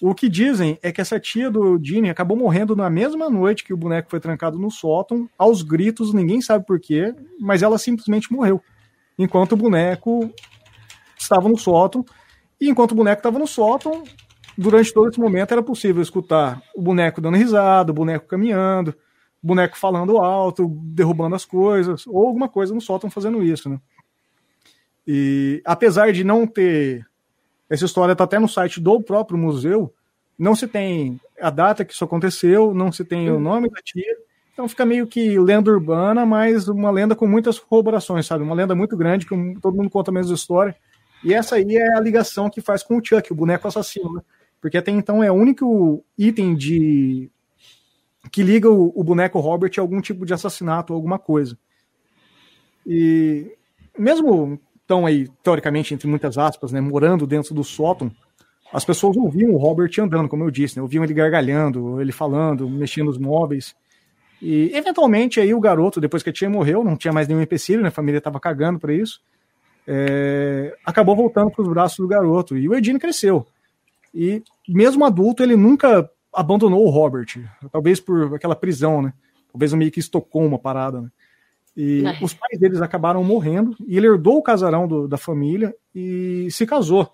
O que dizem é que essa tia do Dini acabou morrendo na mesma noite que o boneco foi trancado no sótão, aos gritos, ninguém sabe porquê, mas ela simplesmente morreu. Enquanto o boneco estava no sótão, e enquanto o boneco estava no sótão, durante todo esse momento era possível escutar o boneco dando risada, o boneco caminhando, o boneco falando alto, derrubando as coisas, ou alguma coisa no sótão fazendo isso, né? E apesar de não ter. Essa história está até no site do próprio museu, não se tem a data que isso aconteceu, não se tem o nome da tia. Então fica meio que lenda urbana, mas uma lenda com muitas corroborações, sabe? Uma lenda muito grande, que todo mundo conta a mesma história. E essa aí é a ligação que faz com o Chuck, o boneco assassino, né? Porque até então é o único item de que liga o, o boneco Robert a algum tipo de assassinato ou alguma coisa. E mesmo estão aí, teoricamente, entre muitas aspas, né, morando dentro do sótão, as pessoas ouviam o Robert andando, como eu disse, né, ouviam ele gargalhando, ele falando, mexendo nos móveis. E, eventualmente, aí o garoto, depois que a tia morreu, não tinha mais nenhum empecilho, né, a família estava cagando para isso, é, acabou voltando para os braços do garoto. E o Edine cresceu. E, mesmo adulto, ele nunca abandonou o Robert, talvez por aquela prisão, né? Talvez meio que estocou uma parada, né? E os pais deles acabaram morrendo e ele herdou o casarão do, da família e se casou.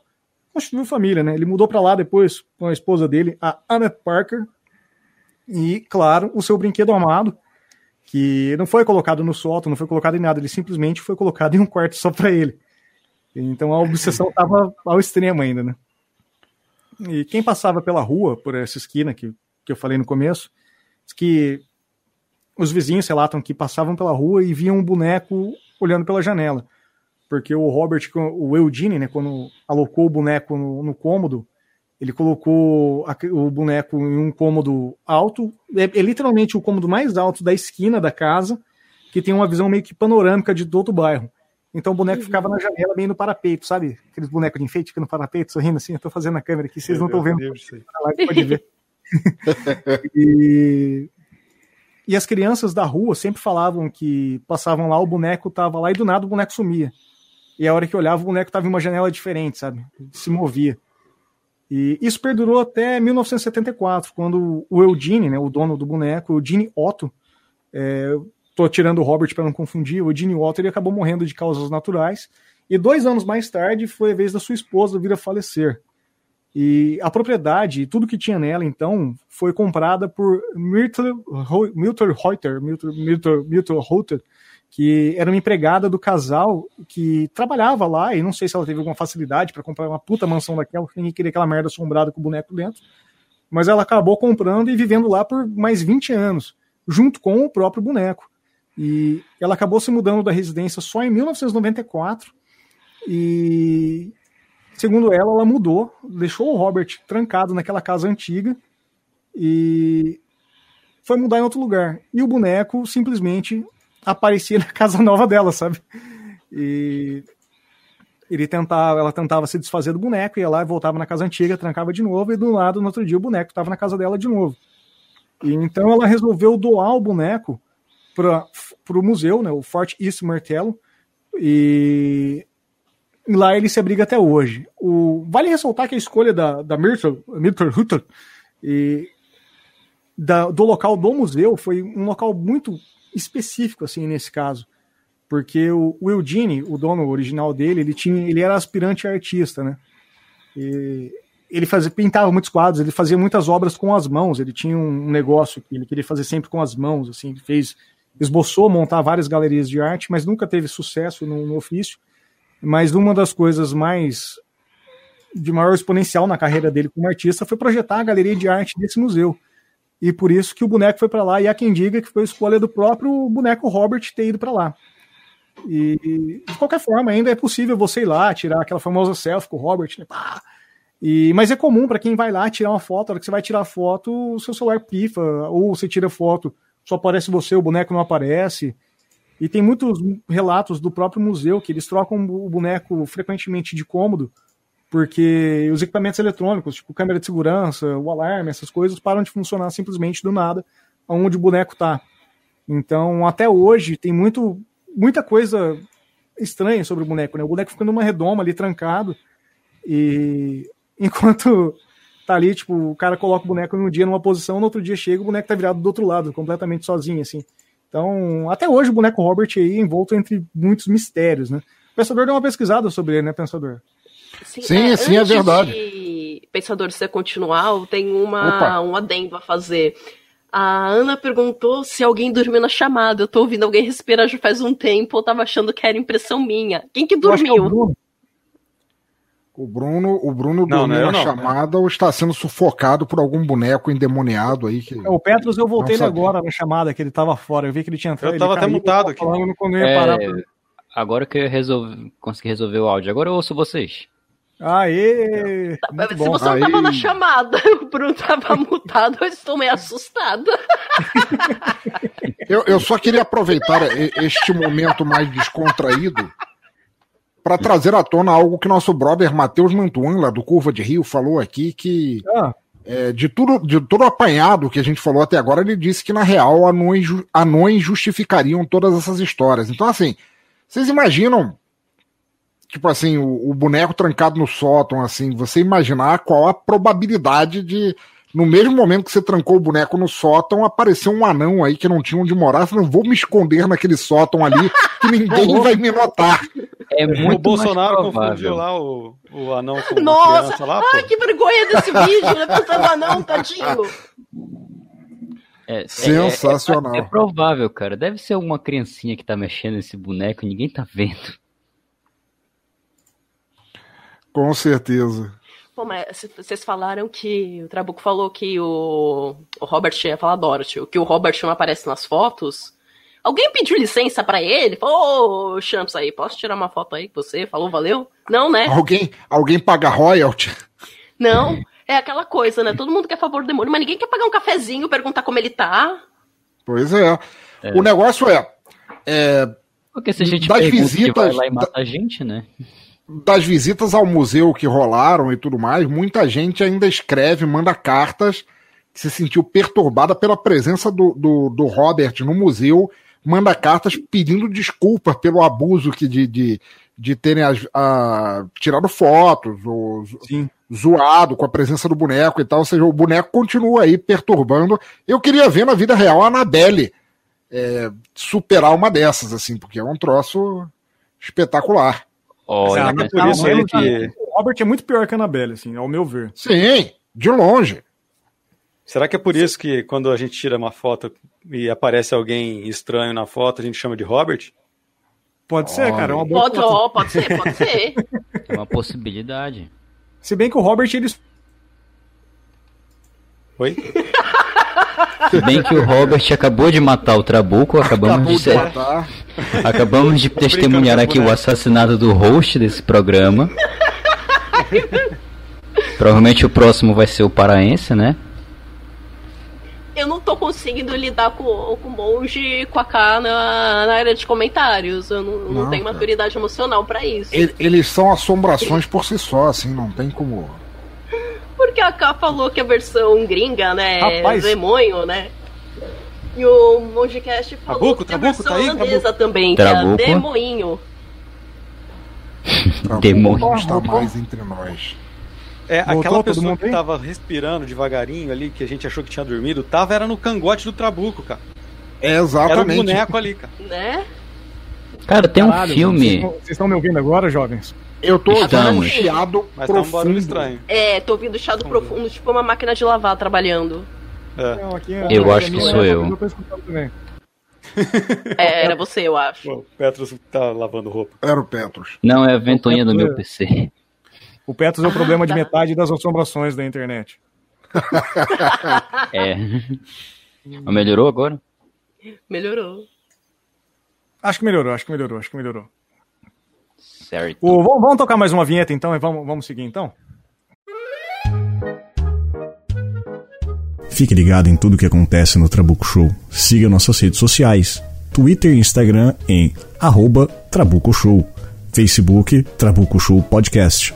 Constituiu família, né? Ele mudou para lá depois com a esposa dele, a Annette Parker. E, claro, o seu brinquedo amado, que não foi colocado no sótão, não foi colocado em nada, ele simplesmente foi colocado em um quarto só para ele. Então a obsessão estava ao extremo ainda, né? E quem passava pela rua, por essa esquina que, que eu falei no começo, que os vizinhos relatam que passavam pela rua e viam um boneco olhando pela janela. Porque o Robert, o Eugene, né, quando alocou o boneco no, no cômodo, Ele colocou o boneco em um cômodo alto, é, é literalmente o cômodo mais alto da esquina da casa, que tem uma visão meio que panorâmica de todo o bairro. Então o boneco ficava na janela, bem no parapeito, sabe? Aqueles bonecos de enfeite que no parapeito, sorrindo assim. Eu tô fazendo a câmera aqui, vocês não estão vendo. live, pode ver. e, e as crianças da rua sempre falavam que passavam lá, o boneco tava lá e do nada o boneco sumia. E a hora que olhava, o boneco tava em uma janela diferente, sabe? Se movia. E isso perdurou até 1974, quando o Eugene, né, o dono do boneco, o Eugene Otto, é, tô tirando o Robert para não confundir, o Eugene Otto ele acabou morrendo de causas naturais. E dois anos mais tarde foi a vez da sua esposa vir a falecer. E a propriedade, tudo que tinha nela, então, foi comprada por Myrtle Reuter, Myrtle Reuter, que era uma empregada do casal que trabalhava lá, e não sei se ela teve alguma facilidade para comprar uma puta mansão daquela, ninguém queria aquela merda assombrada com o boneco dentro. Mas ela acabou comprando e vivendo lá por mais 20 anos, junto com o próprio boneco. E ela acabou se mudando da residência só em 1994. E segundo ela, ela mudou, deixou o Robert trancado naquela casa antiga e foi mudar em outro lugar. E o boneco simplesmente aparecia na casa nova dela, sabe? E ele tentava, ela tentava se desfazer do boneco, ia lá voltava na casa antiga, trancava de novo, e do lado, no outro dia, o boneco estava na casa dela de novo. E então ela resolveu doar o boneco para o museu, né, o Fort East Martello, e lá ele se abriga até hoje. O, vale ressaltar que a escolha da, da Myrtle, Myrtle Hutter, e da- do local do museu foi um local muito específico, assim, nesse caso. Porque o, Eugene, o dono original dele, ele, tinha, ele era aspirante artista, né? E ele fazia, pintava muitos quadros, ele fazia muitas obras com as mãos, ele tinha um negócio que ele queria fazer sempre com as mãos, assim, ele fez, esboçou montar várias galerias de arte, mas nunca teve sucesso no, no ofício. Mas uma das coisas mais de maior exponencial na carreira dele como artista foi projetar a galeria de arte desse museu. E por isso que o boneco foi para lá, e há quem diga que foi escolha do próprio boneco Robert ter ido para lá. E de qualquer forma, ainda é possível você ir lá, tirar aquela famosa selfie com o Robert, né? Pá! E, mas é comum para quem vai lá tirar uma foto, a hora que você vai tirar foto, o seu celular pifa, ou você tira foto, só aparece você, o boneco não aparece. E tem muitos relatos do próprio museu que eles trocam o boneco frequentemente de cômodo, porque os equipamentos eletrônicos, tipo câmera de segurança, o alarme, essas coisas, param de funcionar simplesmente do nada, onde o boneco tá. Então, até hoje, tem muito, muita coisa estranha sobre o boneco, né? O boneco fica numa redoma ali trancado, e enquanto tá ali, tipo, o cara coloca o boneco num dia numa posição, no outro dia chega, o boneco tá virado do outro lado, completamente sozinho, assim. Então, até hoje o boneco Robert aí envolto entre muitos mistérios, né? O Pensador deu uma pesquisada sobre ele, né, Pensador? Sim, sim, é antes verdade. De Pensador, você continuar, eu tenho uma, Opa. um adendo a fazer. A Ana perguntou se alguém dormiu na chamada. Eu tô ouvindo alguém respirar já faz um tempo, eu tava achando que era impressão minha. Quem que Eu acho que é o dormiu? Bruno. O Bruno, o Bruno Não, dormiu não é eu na não, chamada ou está sendo sufocado por algum boneco endemoniado aí que. O Petros, eu voltei Não ele agora na chamada, que ele tava fora. Eu vi que ele tinha entrado. Eu ele tava até mutado aqui. Falando quando eu ia É, parar. pra- agora que eu resolvi, consegui resolver o áudio. Agora eu ouço vocês. Aê! Muito Se bom. você não Aí- tava na chamada, o Bruno tava mutado, eu estou meio assustada. Eu, eu só queria aproveitar este momento mais descontraído para trazer à tona algo que nosso brother Matheus Mantuan, lá do Curva de Rio, falou aqui que Ah, é, de tudo de todo apanhado que a gente falou até agora, ele disse que na real anões, anões justificariam todas essas histórias. Então, assim, vocês imaginam, tipo assim, o, o boneco trancado no sótão, assim, você imaginar qual a probabilidade de, no mesmo momento que você trancou o boneco no sótão, aparecer um anão aí que não tinha onde morar, você não vou me esconder naquele sótão ali que ninguém vai me notar. É muito o Bolsonaro mais confundiu lá o, o anão com Nossa! criança lá, Ai, pô. que vergonha desse vídeo, né? Eu tava não, tadinho. É, é- Sensacional. É, é provável, cara. Deve ser alguma criancinha que tá mexendo nesse boneco e ninguém tá vendo. Com certeza. C- vocês falaram que o Trabuco falou que o, o Robert ia falar Dorothy, que o Robert não aparece nas fotos. Alguém pediu licença pra ele? Falou, ô, Champs aí, posso tirar uma foto aí com você? Falou, valeu? Não, né? Alguém, alguém paga royalty? Não. É aquela coisa, né? Todo mundo quer favor do demônio, mas ninguém quer pagar um cafezinho, perguntar como ele tá. Pois é. é. O negócio é, é. Porque se a gente das visitas, vai lá e mata da, a gente, né? Das visitas ao museu que rolaram e tudo mais, muita gente ainda escreve, manda cartas que se sentiu perturbada pela presença do, do, do Robert no museu, manda cartas pedindo desculpa pelo abuso que de, de, de terem a, a, tirado fotos, ou Sim. zoado com a presença do boneco e tal. Ou seja, o boneco continua aí perturbando. Eu queria ver na vida real a Anabelle é, superar uma dessas, assim, porque é um troço espetacular. Olha, é por isso ele que... O Robert é muito pior que a Anabelle, assim, ao meu ver. Sim, de longe. Será que é por isso que quando a gente tira uma foto e aparece alguém estranho na foto, a gente chama de Robert? Pode ser, cara. É uma boa pode, oh, pode ser, pode ser. É uma possibilidade. Se bem que o Robert, ele. Oi? Se bem que o Robert acabou de matar o Trabuco, acabamos de, de acabamos de testemunhar aqui o assassinato do host desse programa. Provavelmente o próximo vai ser o paraense, né? eu não tô conseguindo lidar com, com o monge com a K na, na área de comentários. Eu não, não, não tenho maturidade emocional para isso. Eles são assombrações por si só, assim, não tem como. Porque a K falou que a versão gringa, né, Rapaz. é demônio, né? E o Mongecast falou Trabuco, que a versão tá aí, holandesa também, Trabuco. que é demoinho. Demônio está mais entre nós. É, Voltou aquela pessoa que tava respirando devagarinho ali, que a gente achou que tinha dormido, tava era no cangote do Trabuco, cara. É exatamente. Era um boneco ali, cara. Né? Cara, tem Caralho, um filme. Vocês estão me ouvindo agora, jovens? Eu tô ouvindo um chiado Mas profundo. tá um barulho estranho. É, tô ouvindo chiado profundo, tipo uma máquina de lavar trabalhando. É. Não, é eu acho que sou eu. É, era você, eu acho. o Petros tá lavando roupa. Era o Petros. Não, é a ventoinha do meu PC. O Petros é o problema ah, tá. de metade das assombrações da internet. é. Melhorou agora? Melhorou. Acho que melhorou, acho que melhorou, acho que melhorou. Certo. O, vamos, vamos, tocar mais uma vinheta então e vamos, vamos seguir então? Fique ligado em tudo que acontece no Trabuco Show. Siga nossas redes sociais: Twitter e Instagram em arroba Trabuco Show, Facebook Trabuco Show Podcast.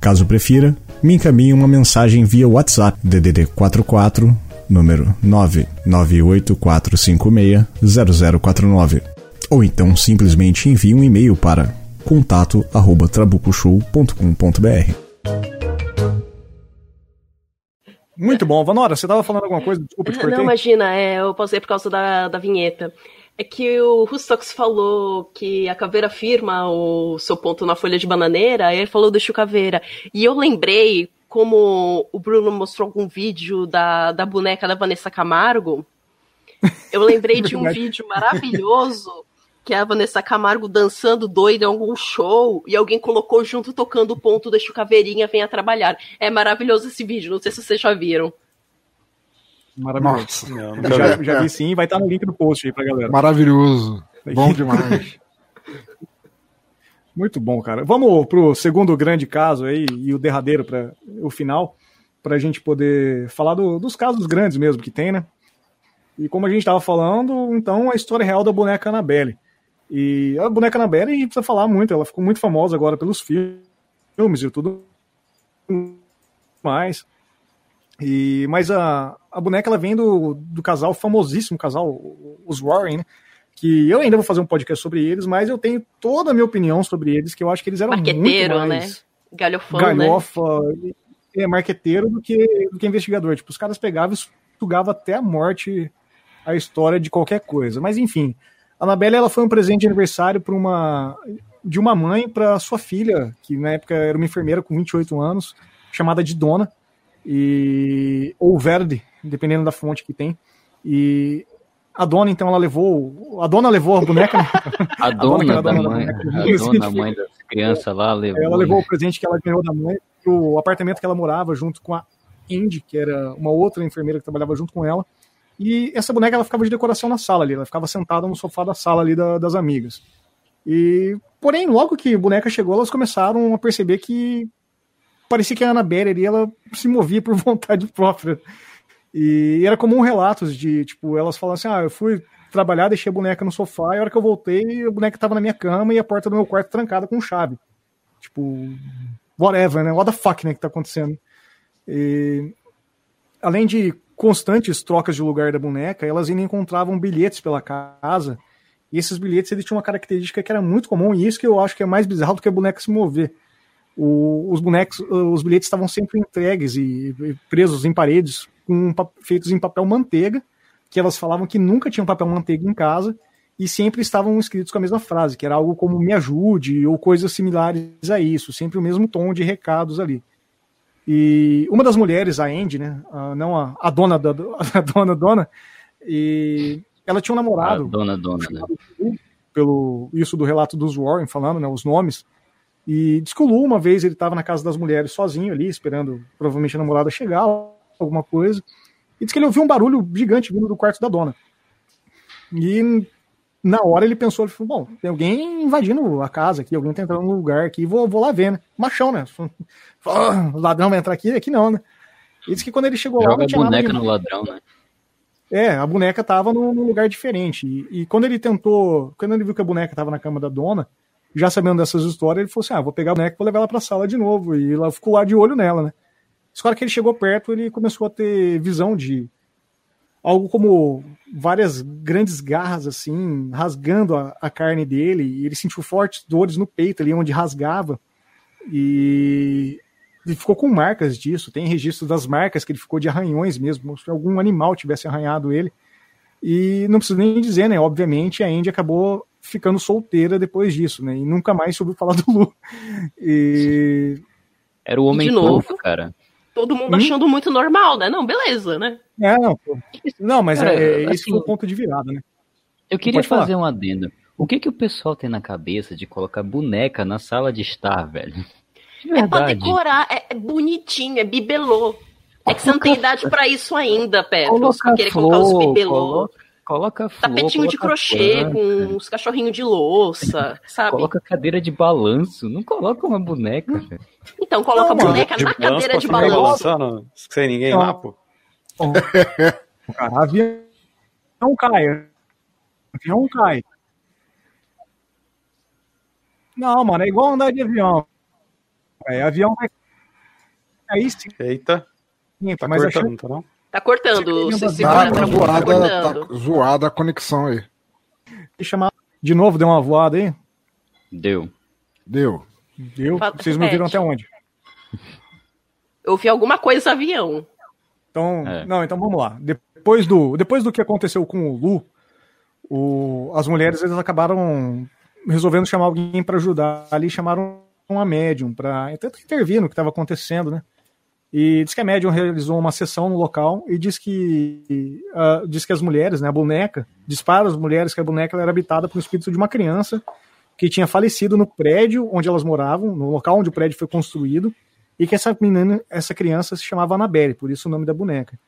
Caso prefira, me encaminhe uma mensagem via WhatsApp DDD 44 número 99845600049 ou então simplesmente envie um e-mail para contato@trabucoshow.com.br. Muito bom. Vanora, você estava falando alguma coisa? Desculpa te cortei. Não, imagina, é, eu pausei por causa da, da vinheta é que o Rustox falou que a caveira firma o seu ponto na folha de bananeira, aí ele falou do Caveira. E eu lembrei, como o Bruno mostrou algum vídeo da, da boneca da Vanessa Camargo, eu lembrei de um vídeo maravilhoso que é a Vanessa Camargo dançando doida em algum show e alguém colocou junto tocando o ponto da Caveirinha venha trabalhar. É maravilhoso esse vídeo, não sei se vocês já viram. Maravilhoso. Não, já, já, vi sim, vai estar no link do post aí pra galera. Maravilhoso. Bom demais. Muito bom, cara. Vamos pro segundo grande caso aí e o derradeiro para o final, para a gente poder falar do, dos casos grandes mesmo que tem, né? E como a gente estava falando, então a história real da boneca Annabelle. E a boneca Annabelle a gente precisa falar muito, ela ficou muito famosa agora pelos filmes e tudo mais. E, mas a, a boneca ela vem do, do casal famosíssimo, casal, os Warren, né? Que eu ainda vou fazer um podcast sobre eles, mas eu tenho toda a minha opinião sobre eles, que eu acho que eles eram muito né? mais né? Galhofão, galhofa, né? é, marqueteiro do que, do que investigador. Tipo, os caras pegavam e sugavam até a morte a história de qualquer coisa. Mas enfim, a Anabelle ela foi um presente de aniversário para uma de uma mãe para sua filha, que na época era uma enfermeira com 28 anos, chamada de Dona e ou verde, dependendo da fonte que tem. E a dona, então, ela levou. A dona levou a boneca. Né? A, dona, a dona da mãe. A dona, mãe das crianças lá levou. Ela levou o presente que ela ganhou da mãe pro apartamento que ela morava junto com a Indy, que era uma outra enfermeira que trabalhava junto com ela. E essa boneca ela ficava de decoração na sala ali, ela ficava sentada no sofá da sala ali da, das amigas. E porém, logo que a boneca chegou, elas começaram a perceber que parecia que a Annabelle ali, ela se movia por vontade própria. E era comum relatos de, tipo, elas falam assim: ah, eu fui trabalhar, deixei a boneca no sofá, e a hora que eu voltei, a boneca tava na minha cama e a porta do meu quarto trancada com chave. Tipo, whatever, né? What the fuck, né, que tá acontecendo. E, além de constantes trocas de lugar da boneca, elas ainda encontravam bilhetes pela casa, e esses bilhetes eles tinham uma característica que era muito comum, e isso que eu acho que é mais bizarro do que a boneca se mover. O, os bonecos, os bilhetes estavam sempre entregues e, e presos em paredes, com, feitos em papel manteiga, que elas falavam que nunca tinham papel manteiga em casa, e sempre estavam escritos com a mesma frase, que era algo como me ajude, ou coisas similares a isso, sempre o mesmo tom de recados ali. E uma das mulheres, a Andy, né, a, não a, a dona da a dona dona, e ela tinha um namorado. A dona dona, né? Pelo isso do relato dos Warren falando, né, os nomes. E diz que o Lu, uma vez ele estava na casa das mulheres sozinho ali, esperando provavelmente a namorada chegar, alguma coisa. E diz que ele ouviu um barulho gigante vindo do quarto da dona. E na hora ele pensou, ele falou, bom, tem alguém invadindo a casa aqui, alguém tá entrando no lugar aqui, vou, vou lá ver, né? Machão, né? O ladrão vai entrar aqui? Aqui não, né? Ele disse que quando ele chegou Joga lá. Tinha a boneca no ladrão, né? É, a boneca tava num, num lugar diferente. E, e, quando ele tentou. Quando ele viu que a boneca tava na cama da dona, já sabendo dessas histórias, ele falou assim: ah, vou pegar a boneca e vou levar ela pra sala de novo. E ela ficou lá de olho nela, né? Só que ele chegou perto, ele começou a ter visão de algo como várias grandes garras assim, rasgando a, a, carne dele, e ele sentiu fortes dores no peito ali onde rasgava. E ele ficou com marcas disso, tem registro das marcas que ele ficou de arranhões mesmo, se algum animal tivesse arranhado ele. E não preciso nem dizer, né? Obviamente a Andy acabou ficando solteira depois disso, né? E nunca mais soube falar do Lu. E... Era o homem novo, cara. Todo mundo hum? achando muito normal, né? Não, beleza, né? É, não. Não, mas Cara, é, é, assim, esse foi o ponto de virada, né? Eu queria fazer um adendo. O que que o pessoal tem na cabeça de colocar boneca na sala de estar, velho? De é pra decorar, é, é bonitinho, é bibelô. É que você não tem idade pra isso ainda, Petros, pra querer flor, colocar os bibelô. Coloca, coloca flor, Tapetinho de crochê planta. com os cachorrinhos de louça, sabe? Coloca cadeira de balanço, não coloca uma boneca, velho. Então coloca a boneca na cadeira de balanço. Sem ninguém lá, pô. O cara, avião cai. Avião cai. Não, mano, é igual andar de avião. É, avião vai cair sim. Eita. Sim, tá mas cortando, achei... tá não? Tá cortando. Você se tá, tá, zoada, tá zoada a conexão aí. Chamar de novo, deu uma voada aí? Deu. Deu. Deu? Vocês me viram até onde? Eu vi alguma coisa avião. Então, é. não, então vamos lá. Depois do, depois do que aconteceu com o Lu, o, as mulheres eles acabaram resolvendo chamar alguém para ajudar. Ali chamaram uma médium para intervir no que estava acontecendo, né? E diz que a médium realizou uma sessão no local e diz que uh, diz que as mulheres, né, a boneca, dispara as mulheres que a boneca era habitada por um espírito de uma criança que tinha falecido no prédio onde elas moravam, no local onde o prédio foi construído, e que essa menina, essa criança se chamava Annabelle, por isso o nome da boneca.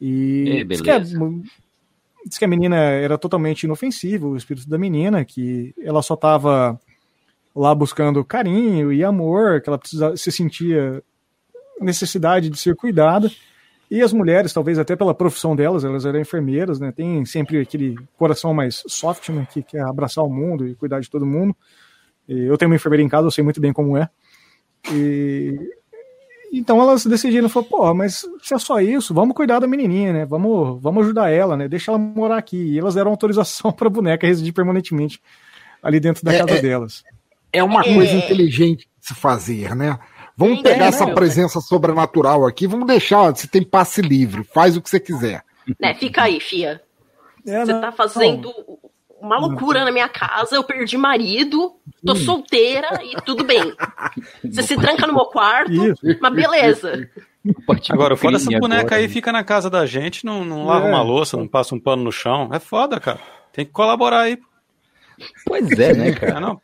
E, diz, que a, diz que a menina era totalmente inofensiva, o espírito da menina, que ela só estava lá buscando carinho e amor, que ela precisava, se sentia necessidade de ser cuidada. E as mulheres, talvez até pela profissão delas, elas eram enfermeiras, né? Tem sempre aquele coração mais soft, né? Que quer abraçar o mundo e cuidar de todo mundo. E eu tenho uma enfermeira em casa, eu sei muito bem como é. E então elas decidiram, falou, pô, mas se é só isso, vamos cuidar da menininha, né? Vamos, vamos ajudar ela, né? Deixa ela morar aqui. E elas deram autorização para a boneca residir permanentemente ali dentro da é, casa é, delas. É uma é. coisa inteligente de se fazer, né? Vamos pegar essa presença sobrenatural aqui, vamos deixar, você tem passe livre, faz o que você quiser. Né, fica aí, fia. É, você tá fazendo não uma loucura na minha casa, eu perdi marido, tô hum. solteira e tudo bem. Você se tranca no meu quarto, Isso. mas beleza. Agora, foda essa boneca agora, aí, fica na casa da gente, não, não lava é. uma louça, não passa um pano no chão. É foda, cara. Tem que colaborar aí. Pois é, né, cara? É, não,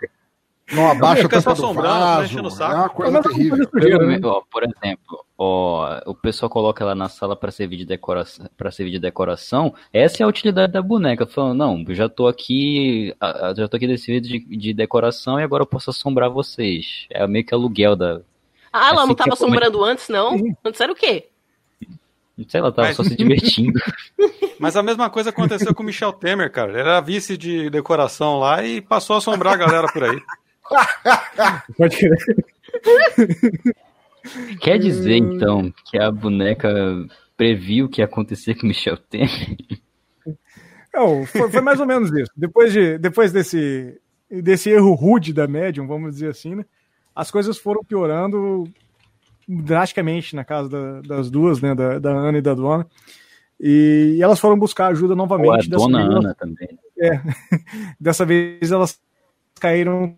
não abaixa a tampa do vaso, é uma coisa terrível. por exemplo, ó, o pessoal coloca ela na sala para servir de decoração, para servir de decoração. Essa é a utilidade da boneca, falando, não, já tô aqui, já tô aqui desse vídeo de, de decoração e agora eu posso assombrar vocês. É meio que aluguel da Ah, ela não tava assombrando antes, não? Antes era o quê? Não sei, ela tava Mas... só se divertindo. Mas a mesma coisa aconteceu com o Michel Temer, cara. Ele era vice de decoração lá e passou a assombrar a galera por aí. Pode crer. Quer dizer, então, que a boneca previu o que ia acontecer com o Michel Temer? Não, foi, foi, mais ou menos isso. Depois, de, depois desse, desse erro rude da médium, vamos dizer assim, né? As coisas foram piorando drasticamente na casa da, das duas, né? Da, da, Ana e da Dona. E, e elas foram buscar ajuda novamente. Ou a Dona Ana elas, também. É. dessa vez elas caíram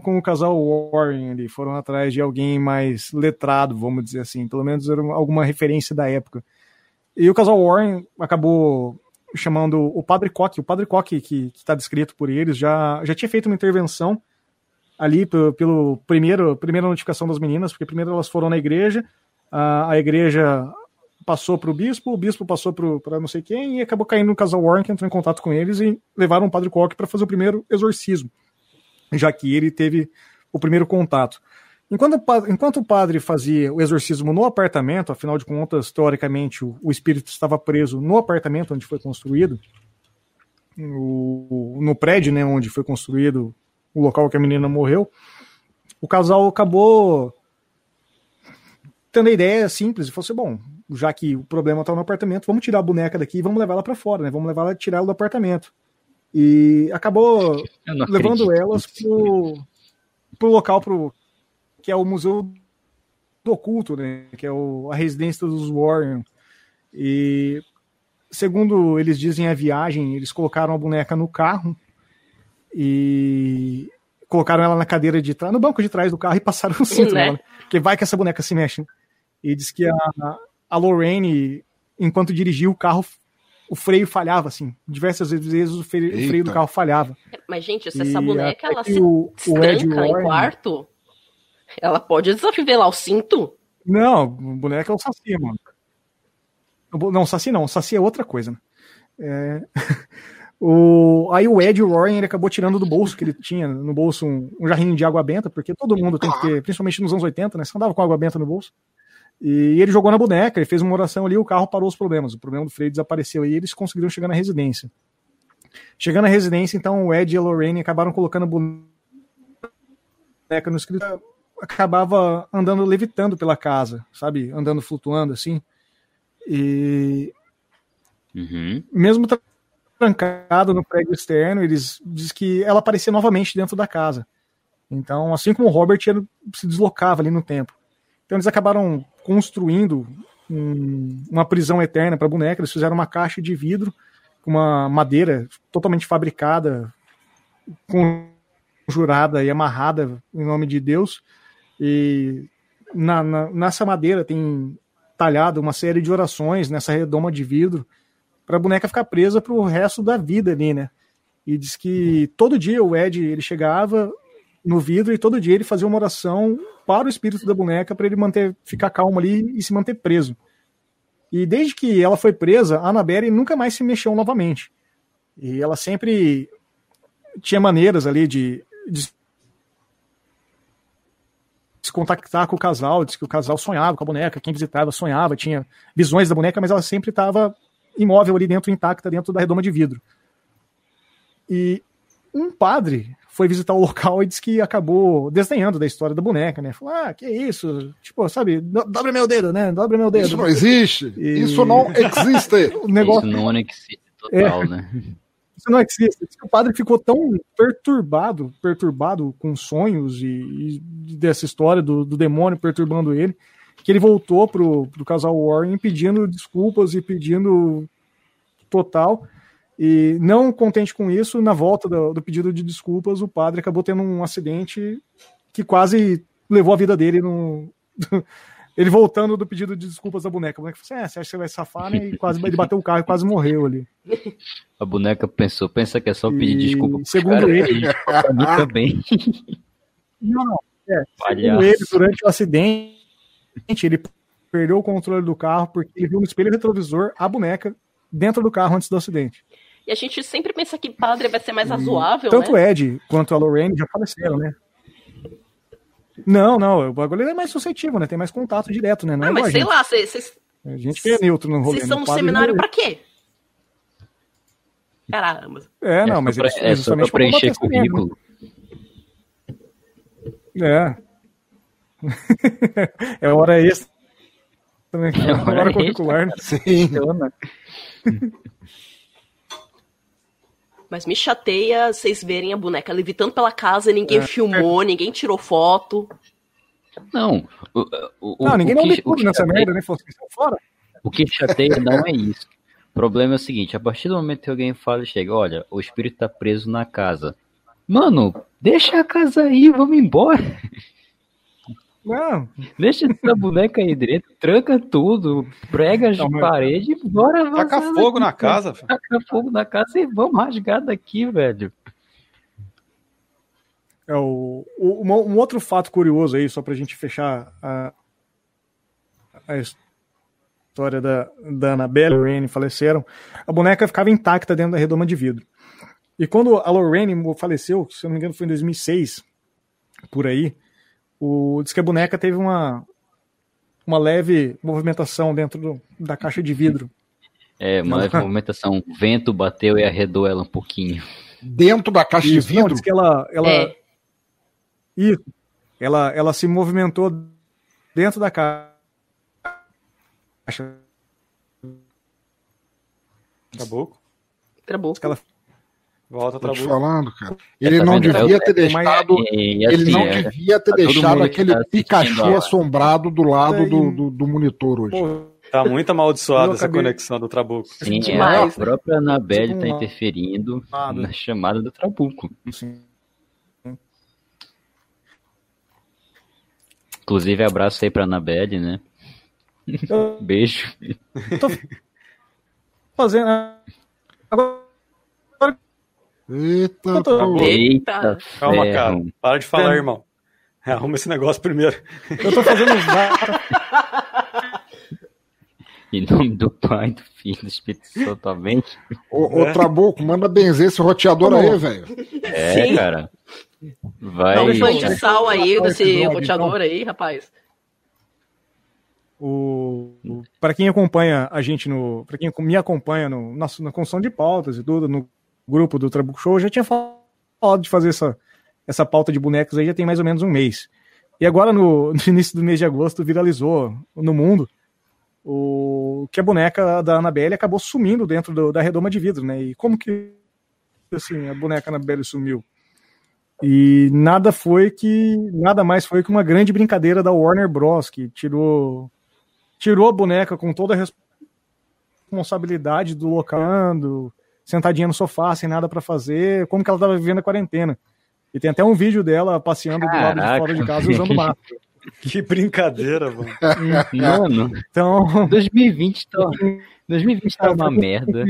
com o casal Warren ali, foram atrás de alguém mais letrado, vamos dizer assim, pelo menos era alguma referência da época. E o casal Warren acabou chamando o Padre Koch, o Padre Koch que está descrito por eles, já, já tinha feito uma intervenção ali pelo, pelo primeiro, primeira notificação das meninas, porque primeiro elas foram na igreja, a, a igreja passou para o bispo, o bispo passou para não sei quem, e acabou caindo no casal Warren, que entrou em contato com eles e levaram o Padre Koch para fazer o primeiro exorcismo já que ele teve o primeiro contato. Enquanto, enquanto o padre fazia o exorcismo no apartamento, afinal de contas, teoricamente, o, o espírito estava preso no apartamento onde foi construído, o, no prédio né, onde foi construído o local que a menina morreu, o casal acabou tendo a ideia simples e falou assim: bom, já que o problema está no apartamento, vamos tirar a boneca daqui e vamos levar ela para fora, né? Vamos levar ela, tirar ela do apartamento. E acabou levando elas pro, pro local pro, que é o Museu do Oculto, né? Que é o, a residência dos Warren. E segundo eles dizem a viagem, eles colocaram a boneca no carro e colocaram ela na cadeira de trás, no banco de trás do carro e passaram o cinto né? nela. Porque vai que essa boneca se mexe. Né? E diz que a, a Lorraine, enquanto dirigia o carro, o freio falhava, assim. Diversas vezes o freio, o freio do carro falhava. Mas, gente, se essa boneca ela se o, tranca o em quarto, ela pode desafivelar o cinto? Não, boneca é o Saci, mano. Não, Saci não. Saci é outra coisa, né? É... o... Aí o Ed Warren ele acabou tirando do bolso que ele tinha no bolso um, um jarrinho de água benta, porque todo mundo tem que ter, principalmente nos anos 80, né? Você andava com água benta no bolso. E ele jogou na boneca, ele fez uma oração ali, o carro parou os problemas. O problema do freio desapareceu e eles conseguiram chegar na residência. Chegando na residência, então o Ed e a Lorraine acabaram colocando a boneca no escritório, acabava andando levitando pela casa, sabe? Andando flutuando assim. E uhum. mesmo trancado no prédio externo, eles diz que ela aparecia novamente dentro da casa. Então, assim como o Robert se deslocava ali no tempo. Então eles acabaram construindo um, uma prisão eterna para boneca. Eles fizeram uma caixa de vidro com uma madeira totalmente fabricada, conjurada e amarrada em nome de Deus. E na, na, nessa madeira tem talhado uma série de orações nessa redoma de vidro para a boneca ficar presa para o resto da vida ali, né? E diz que todo dia o Ed ele chegava, no vidro e todo dia ele fazia uma oração para o espírito da boneca para ele manter ficar calmo ali e se manter preso. E desde que ela foi presa, a Annabelle nunca mais se mexeu novamente. E ela sempre tinha maneiras ali de, de se contactar com o casal, disse que o casal sonhava com a boneca, quem visitava sonhava, tinha visões da boneca, mas ela sempre estava imóvel ali dentro, intacta, dentro da redoma de vidro. E um padre foi visitar o local e disse que acabou desdenhando da história da boneca, né? Falou, ah, que isso? Tipo, sabe, dobra meu dedo, né? Dobra meu dedo. Isso não existe! E... Isso não existe! o negócio... Isso não existe total, é. né? Isso não existe. O padre ficou tão perturbado, perturbado com sonhos e, e dessa história do, do, demônio perturbando ele, que ele voltou pro, pro casal Warren pedindo desculpas e pedindo total e não contente com isso, na volta do, do, pedido de desculpas, o padre acabou tendo um acidente que quase levou a vida dele no. ele voltando do pedido de desculpas da boneca. A boneca falou assim: é, você acha que você vai safar, né? E quase ele bateu o carro e quase morreu ali. A boneca pensou, pensa que é só pedir e... desculpa. Segundo cara, ele. também. Não, não. É, segundo ele, durante o acidente, ele perdeu o controle do carro porque ele viu no espelho retrovisor a boneca dentro do carro antes do acidente. E a gente sempre pensa que padre vai ser mais razoável. Tanto né? Ed quanto a Lorraine já faleceram, né? Não, não, o bagulho é mais suscetível, né? Tem mais contato direto, né? Não ah, é mas sei gente. lá, vocês. A gente é neutro no rolê. Vocês estão no no seminário pra quê? Caramba. É, não, mas é, pra, é só pra preencher currículo. É. é hora extra. Também. É hora, hora curricular. Né? Sim. Mas me chateia vocês verem a boneca levitando pela casa, ninguém é. filmou, ninguém tirou foto. Não. O, o, não, ninguém o não tudo nessa chateia, merda, nem fosse fora. O que chateia não é isso. O problema é o seguinte, a partir do momento que alguém fala e chega, olha, o espírito tá preso na casa. Mano, deixa a casa aí, vamos embora. Não. Deixa essa boneca aí dentro, tranca tudo, prega de parede e bora. Taca fogo daqui, na casa. Taca fogo na casa e vamos rasgar daqui, velho. É, o, o, um outro fato curioso aí, só pra gente fechar a, a história da, da Annabelle e Lorraine faleceram, a boneca ficava intacta dentro da redoma de vidro. E quando a Lorraine faleceu, se eu não me engano foi em 2006, por aí, o, diz que a boneca teve uma, uma leve movimentação dentro do, da caixa de vidro. É, uma leve movimentação. O vento bateu e arredou ela um pouquinho. Dentro da caixa Isso, de vidro? Não, diz que ela... ela é. Isso. Ela, ela se movimentou dentro da caixa. Trabuco? Trabuco. Ela Volta Tô te Trabuco. falando, cara. Ele não devia ter deixado. Ele não devia ter deixado aquele Pikachu assombrado do lado do, do, do monitor hoje. Tá muito amaldiçoada essa conexão do Trabuco. Sim, Demais. a própria Anabelle tá interferindo na chamada do Trabuco. Sim. Inclusive, abraço aí pra Anabelle, né? Beijo. Tô fazendo. Agora. Eita, tô... Eita, Calma, ferro. cara. Para de falar, irmão. Arruma esse negócio primeiro. Eu tô fazendo. Em nome do Pai, do Filho, do Espírito Santo, amém? Ô, ô Trabuco, manda benzer esse roteador aí, velho. É, Sim. cara. Vai. Dá um fã de sal aí, desse roteador então. aí, rapaz. O, o- para quem acompanha a gente no, para quem me acompanha no, na, na construção de pautas e tudo no grupo do Trabuco Show, eu já tinha falado de fazer essa essa pauta de bonecos aí já tem mais ou menos um mês. E agora no, no início do mês de agosto viralizou no mundo o que a boneca da Annabelle acabou sumindo dentro do- da redoma de vidro, né? E como que assim a boneca Annabelle sumiu? E nada foi que nada mais foi que uma grande brincadeira da Warner Bros que tirou tirou a boneca com toda a responsabilidade do locando, sentadinha no sofá, sem nada pra fazer, como que ela tava vivendo a quarentena. E tem até um vídeo dela passeando do lado de Caraca, fora de casa usando máscara. Que brincadeira, mano. Mano, Então, 2020 tá, 2020 tá uma merda.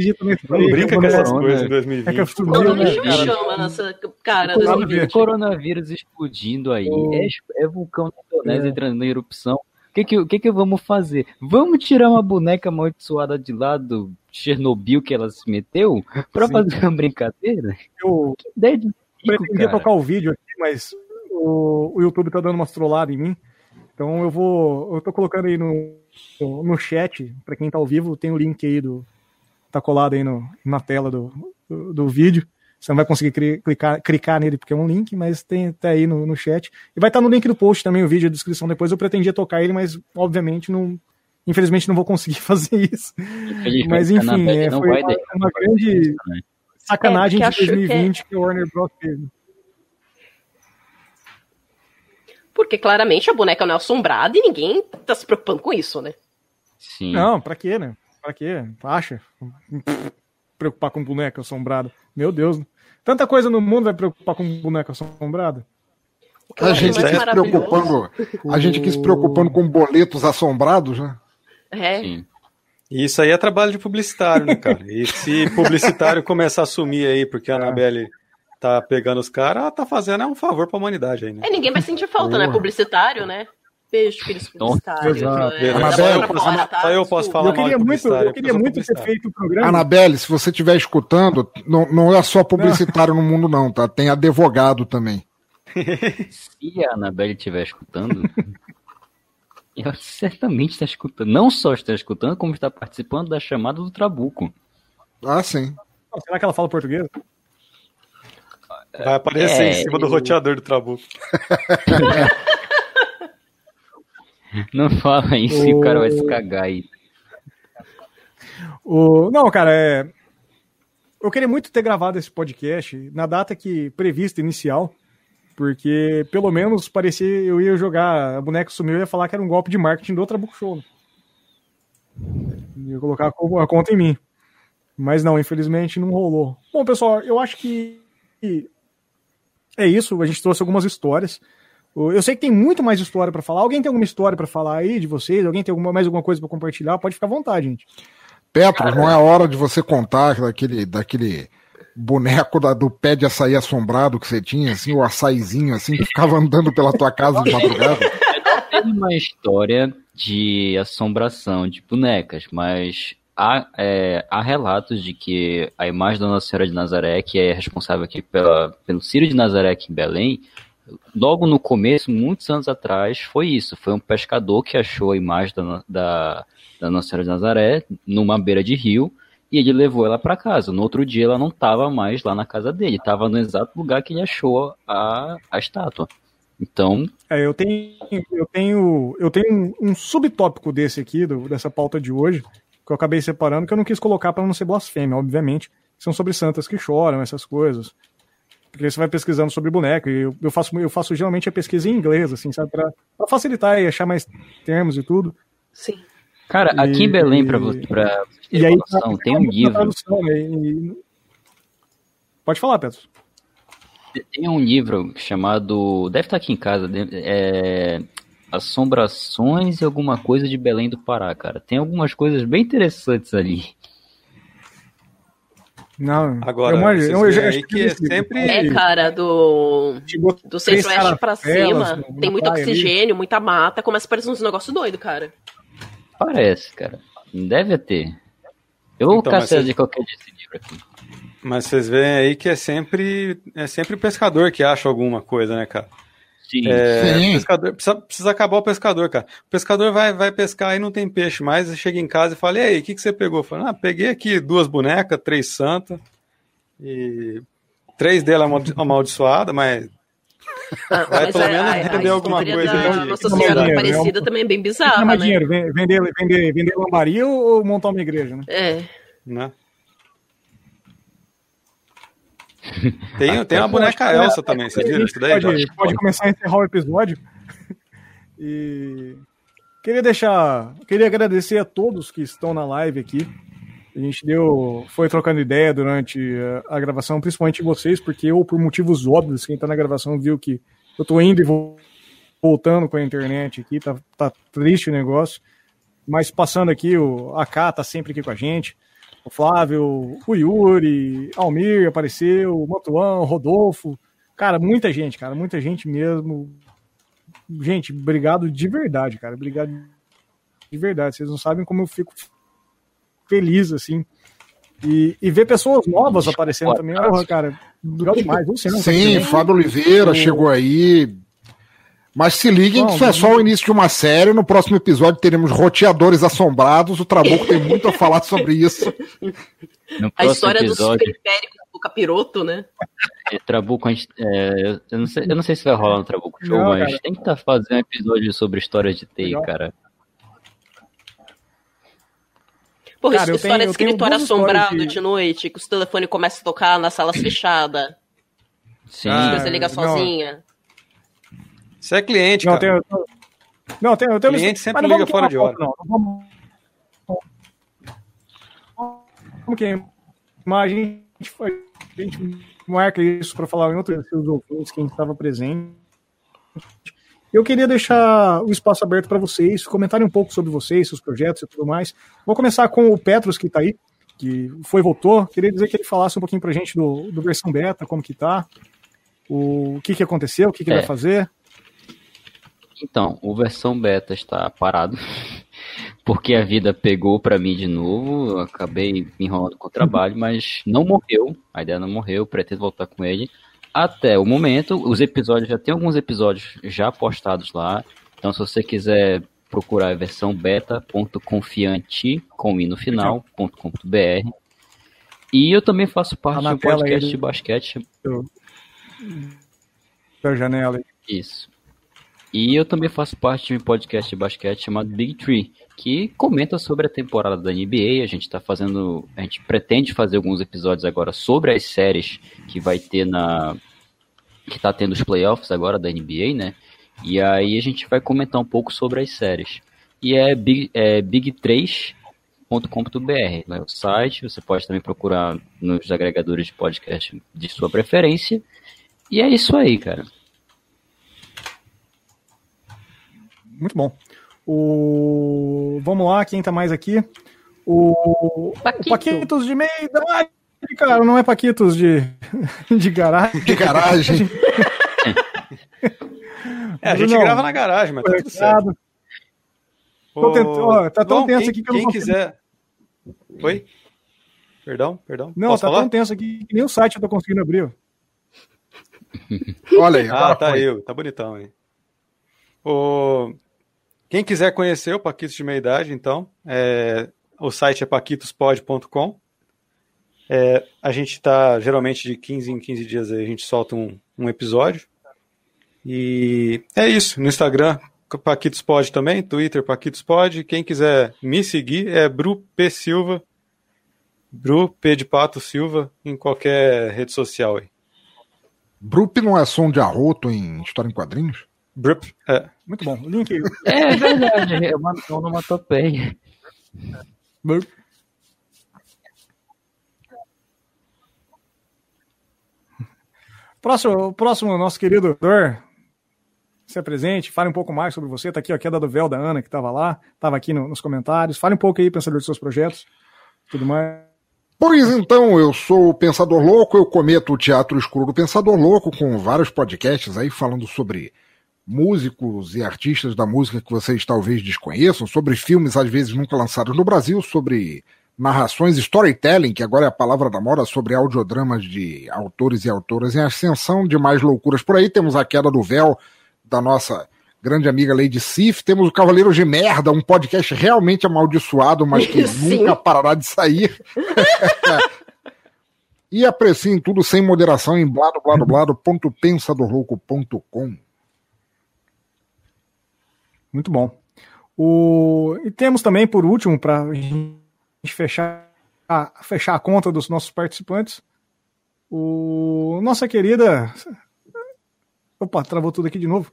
Não brinca com essas coisas em É que 2020. Todo cara? chama nessa cara Corona 2020. Coronavírus explodindo aí. É, é vulcão na Indonésia É. entrando em erupção. O que que, que que vamos fazer? Vamos tirar uma boneca amaldiçoada de lá do Chernobyl que ela se meteu pra Sim. fazer uma brincadeira? Eu Que ideia de rico, pretendia cara. tocar o vídeo aqui, mas o, o YouTube tá dando umas trolladas em mim. Então eu vou. Eu tô colocando aí no, no, no chat, pra quem tá ao vivo, tem o link aí do. Tá colado aí no, na tela do, do, do vídeo. Você não vai conseguir clicar, clicar nele porque é um link, mas tem tá aí no, no chat. E vai estar no link do post também, o vídeo, a descrição depois. Eu pretendia tocar ele, mas obviamente não. Infelizmente não vou conseguir fazer isso. Mas a enfim, é, foi uma, uma grande né? sacanagem É, de porque acho que 2020 que, a Warner Bros. teve. Porque claramente a boneca não é assombrada e ninguém tá se preocupando com isso, né? Sim. Não, pra quê, né? Pra quê? Acha? Preocupar com boneca assombrada. Meu Deus. Tanta coisa no mundo vai preocupar com boneca assombrada? O que eu A gente aqui se preocupando, a gente aqui se preocupando com boletos assombrados, né? É, Sim. E isso aí é trabalho de publicitário, né, cara? E se publicitário começar a sumir aí, porque a Anabelle tá pegando os caras, ela tá fazendo é um favor pra humanidade aí, né? É, ninguém vai sentir falta, né? Publicitário, né? Beijo, publicitários. Exato. né? Beleza. Dá Só eu posso- tá? Desculpa. falar Eu queria muito, publicitário, eu queria muito ter feito o programa. Anabelle, se você estiver escutando, não, não é só publicitário no mundo, não, tá? Tem advogado também. Se a Anabelle estiver escutando, ela certamente está escutando. Não só está escutando, como está participando da chamada do Trabuco. Ah, sim. Será que ela fala português? Vai aparecer é, em cima eu... do roteador do Trabuco. Não fala isso, o... o cara vai se cagar aí. O... Não, cara, é... eu queria muito ter gravado esse podcast na data que prevista inicial, porque pelo menos parecia eu ia jogar a boneca sumiu e ia falar que era um golpe de marketing do Trabuco Show. Né? Ia colocar a conta em mim. Mas não, infelizmente não rolou. Bom, pessoal, eu acho que é isso. A gente trouxe algumas histórias. Eu sei que tem muito mais história para falar. Alguém tem alguma história para falar aí de vocês? Alguém tem alguma, mais alguma coisa para compartilhar? Pode ficar à vontade, gente. Petro, não é hora de você contar daquele, daquele boneco da, do pé de açaí assombrado que você tinha, assim, o açaizinho, assim, que ficava andando pela tua casa de madrugada? Tem uma história de assombração de bonecas, mas há, é, há relatos de que a imagem da Nossa Senhora de Nazaré, que é responsável aqui pela, pelo Círio de Nazaré aqui em Belém, logo no começo, muitos anos atrás, foi isso. Foi um pescador que achou a imagem da, da, da Nossa Senhora de Nazaré numa beira de rio e ele levou ela para casa. No outro dia ela não estava mais lá na casa dele, estava no exato lugar que ele achou a, a estátua. Então. É, eu tenho, eu tenho, eu tenho um subtópico desse aqui, do, dessa pauta de hoje, que eu acabei separando, que eu não quis colocar para não ser blasfêmia, obviamente. São sobre santas que choram, essas coisas. Porque você vai pesquisando sobre boneco, e eu, eu, faço, eu faço geralmente a pesquisa em inglês, assim, sabe? Pra, pra facilitar e achar mais termos e tudo. Sim. Cara, e, aqui em Belém, pra, você pra e aí, noção, tem um livro. Né? E... Pode falar, Pedro. Tem um livro chamado. Deve estar aqui em casa. É, Assombrações e alguma coisa de Belém do Pará, cara. Tem algumas coisas bem interessantes ali. Não, agora eu, eu, eu, eu que é sempre. É, cara, do. Do centro-oeste pra cima. Tem muito oxigênio, ali. muita mata. Começa a parecer uns negócios doidos, cara. Parece, cara. Deve ter. Eu vou então, caçar de qualquer desse livro aqui. Mas vocês veem aí que é sempre é sempre o pescador que acha alguma coisa, né, cara? Sim. É, Sim. Pescador, precisa, precisa, acabar o pescador, cara. O pescador vai, vai pescar e não tem peixe mais, chega em casa e fala, e aí, o que, que você pegou? Fala, ah, peguei aqui duas bonecas, três santas, e três delas amaldiçoadas, mas ah, vai mas pelo menos a, render alguma coisa. Da Nossa Senhora da Aparecida é um... também é bem bizarra, né? dinheiro, vender, vender, vender lambaria ou montar uma igreja, né? É. Né? Tem, tem uma boneca Elsa também, você viu isso daí? Pode, pode começar a encerrar o episódio. E queria deixar. Queria agradecer a todos que estão na live aqui. A gente deu. Foi trocando ideia durante a, a gravação, principalmente vocês, porque eu, por motivos óbvios, quem está na gravação viu que eu estou indo e voltando com a internet aqui, tá, tá triste o negócio. Mas passando aqui, o AK tá sempre aqui com a gente o Flávio, o Yuri, Almir apareceu, o Mantuan, o Rodolfo. Cara, muita gente, cara, muita gente mesmo. Gente, obrigado de verdade, cara. Obrigado de verdade. Vocês não sabem como eu fico feliz, assim. E, e ver pessoas novas aparecendo também, oh, cara, legal demais. Você não Sim, Fábio Oliveira o... chegou aí, mas se liguem que isso é só o início de uma série. No próximo episódio teremos roteadores assombrados. O Trabuco tem muito a falar sobre isso. a história episódio... dos periféricos do capiroto, né? É, Trabuco, a gente, é, eu, não sei, eu não sei se vai rolar no Trabuco Show, não, mas cara. tem que estar tá fazendo um episódio sobre histórias de TI, Legal. cara. Porra, cara, história tenho, de escritório assombrado de... de... noite, que o telefone começa a tocar nas salas fechadas. Sim. Ah, você liga sozinha. Você é cliente, não, cara. Tenho, não, tenho, eu tenho cliente sempre liga fora de hora. Não, não vamos, queimar. A gente, a gente marca isso para falar em outros ouvintes, quem estava presente. Eu queria deixar o espaço aberto para vocês, comentarem um pouco sobre vocês, seus projetos e tudo mais. Vou começar com o Petros, que está aí, que foi e voltou. Queria dizer que ele falasse um pouquinho para a gente do, do versão beta, como que tá, o, que, que aconteceu, o que, que é. vai fazer. Então, o versão beta está parado, porque a vida pegou para mim de novo, eu acabei me enrolando com o trabalho, mas não morreu, a ideia não morreu, pretendo voltar com ele. até o momento, os episódios já tem alguns episódios já postados lá. Então, se você quiser procurar a versão beta.confiante com i no final.com.br. E eu também faço parte Tá tela podcast de basquete. Da janela. Isso. E eu também faço parte de um podcast de basquete chamado Big Tree, que comenta sobre a temporada da NBA. A gente está fazendo, a gente pretende fazer alguns episódios agora sobre as séries que vai ter na que tá tendo os playoffs agora da NBA, né? E aí a gente vai comentar um pouco sobre as séries. E é, big, é big3.com.br, né? o site. Você pode também procurar nos agregadores de podcast de sua preferência. E é isso aí, cara. Muito bom. O... Vamos lá, quem tá mais aqui? O, Paquito. o Paquitos de meia idade, cara, não é Paquitos de, de garagem. De garagem. É, a gente Não. grava na garagem, mas tá tudo certo. Tô tent- ó, tá tão Bom, tenso quem, aqui que eu não quem consigo- quiser. Oi? Perdão, perdão. Não, Posso tá falar? tão tenso aqui que nem o site eu tô conseguindo abrir. Olha aí, Ah, tá foi. eu, tá bonitão aí. O... Quem quiser conhecer o Paquitos de Meia Idade, então, é... o site é paquitospod.com. É, a gente tá, geralmente, de 15 em 15 dias aí, a gente solta um, um episódio. E é isso, no Instagram, Paquitospod também, Twitter, Paquitospod. Quem quiser me seguir é Bru P. Silva, Bru P. de Pato Silva, em qualquer rede social aí. Brup não é som de arroto em história em quadrinhos? Brup, é, Muito bom. Link. É verdade, é uma onomatopeia. Próximo, próximo nosso querido Dor, se apresente, fale um pouco mais sobre você. Tá aqui ó, a queda do véu da Ana, que estava lá, estava aqui no- nos comentários. Fale um pouco aí, pensador dos seus projetos, tudo mais. Pois então, eu sou o Pensador Louco, eu cometo o Teatro Escuro do Pensador Louco com vários podcasts aí falando sobre músicos e artistas da música que vocês talvez desconheçam, sobre filmes às vezes nunca lançados no Brasil, sobre narrações, storytelling, que agora é a palavra da moda, sobre audiodramas de autores e autoras em ascensão, de mais loucuras por aí. Temos a queda do véu da nossa grande amiga Lady Sif, temos o Cavaleiros de Merda, um podcast realmente amaldiçoado, mas que Sim. nunca parará de sair. E apreciem tudo sem moderação em bladobladoblado.pensadorlouco.com. Muito bom. O... E temos também, por último, para a gente fechar, a- fechar a conta dos nossos participantes, o nossa querida. Opa, travou tudo aqui de novo.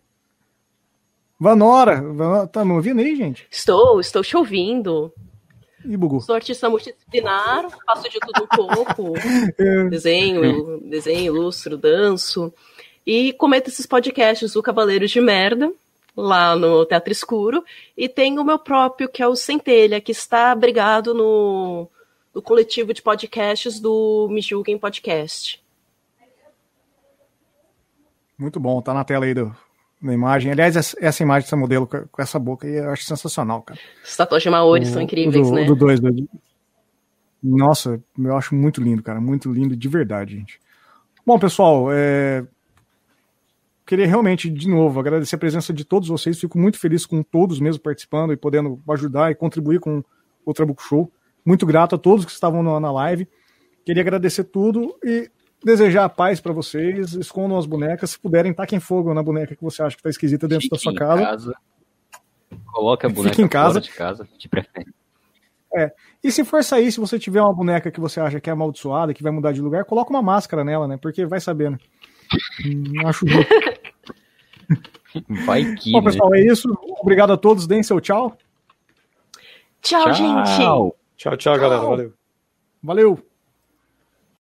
Vanora, Vanora tá me ouvindo aí, gente? Estou, estou te ouvindo. Ih, bugou. Sou artista multidisciplinar, faço de tudo um pouco. É. desenho, desenho, ilustro, danço. E comento esses podcasts do Cavaleiros de Merda, lá no Teatro Escuro. E tenho o meu próprio, que é o Centelha, que está abrigado no, no coletivo de podcasts do Me Julguem Podcast. Muito bom, tá na tela aí do, da imagem. Aliás, essa, essa imagem dessa modelo com, com essa boca aí eu acho sensacional, cara. Os tatuagens maori são incríveis, o do, né? Do dois, do- Nossa, eu acho muito lindo, cara. Muito lindo de verdade, gente. Bom, pessoal, é... queria realmente, de novo, agradecer a presença de todos vocês. Fico muito feliz com todos mesmo participando e podendo ajudar e contribuir com o Trabuco Show. Muito grato a todos que estavam na, live. Queria agradecer tudo e desejar a paz para vocês. Escondam as bonecas. Se puderem, taquem fogo na boneca que você acha que está esquisita dentro da Fique sua em casa. Coloque a Fique boneca em casa. de casa, de preferência. É. E se for sair, se você tiver uma boneca que você acha que é amaldiçoada, que vai mudar de lugar, coloca uma máscara nela, né? Porque vai saber, né? Hum, acho justo. Vai que, Bom, né? pessoal, é isso. Obrigado a todos. Deem seu tchau. Tchau, gente! Tchau. Tchau, tchau, galera. Valeu. Valeu.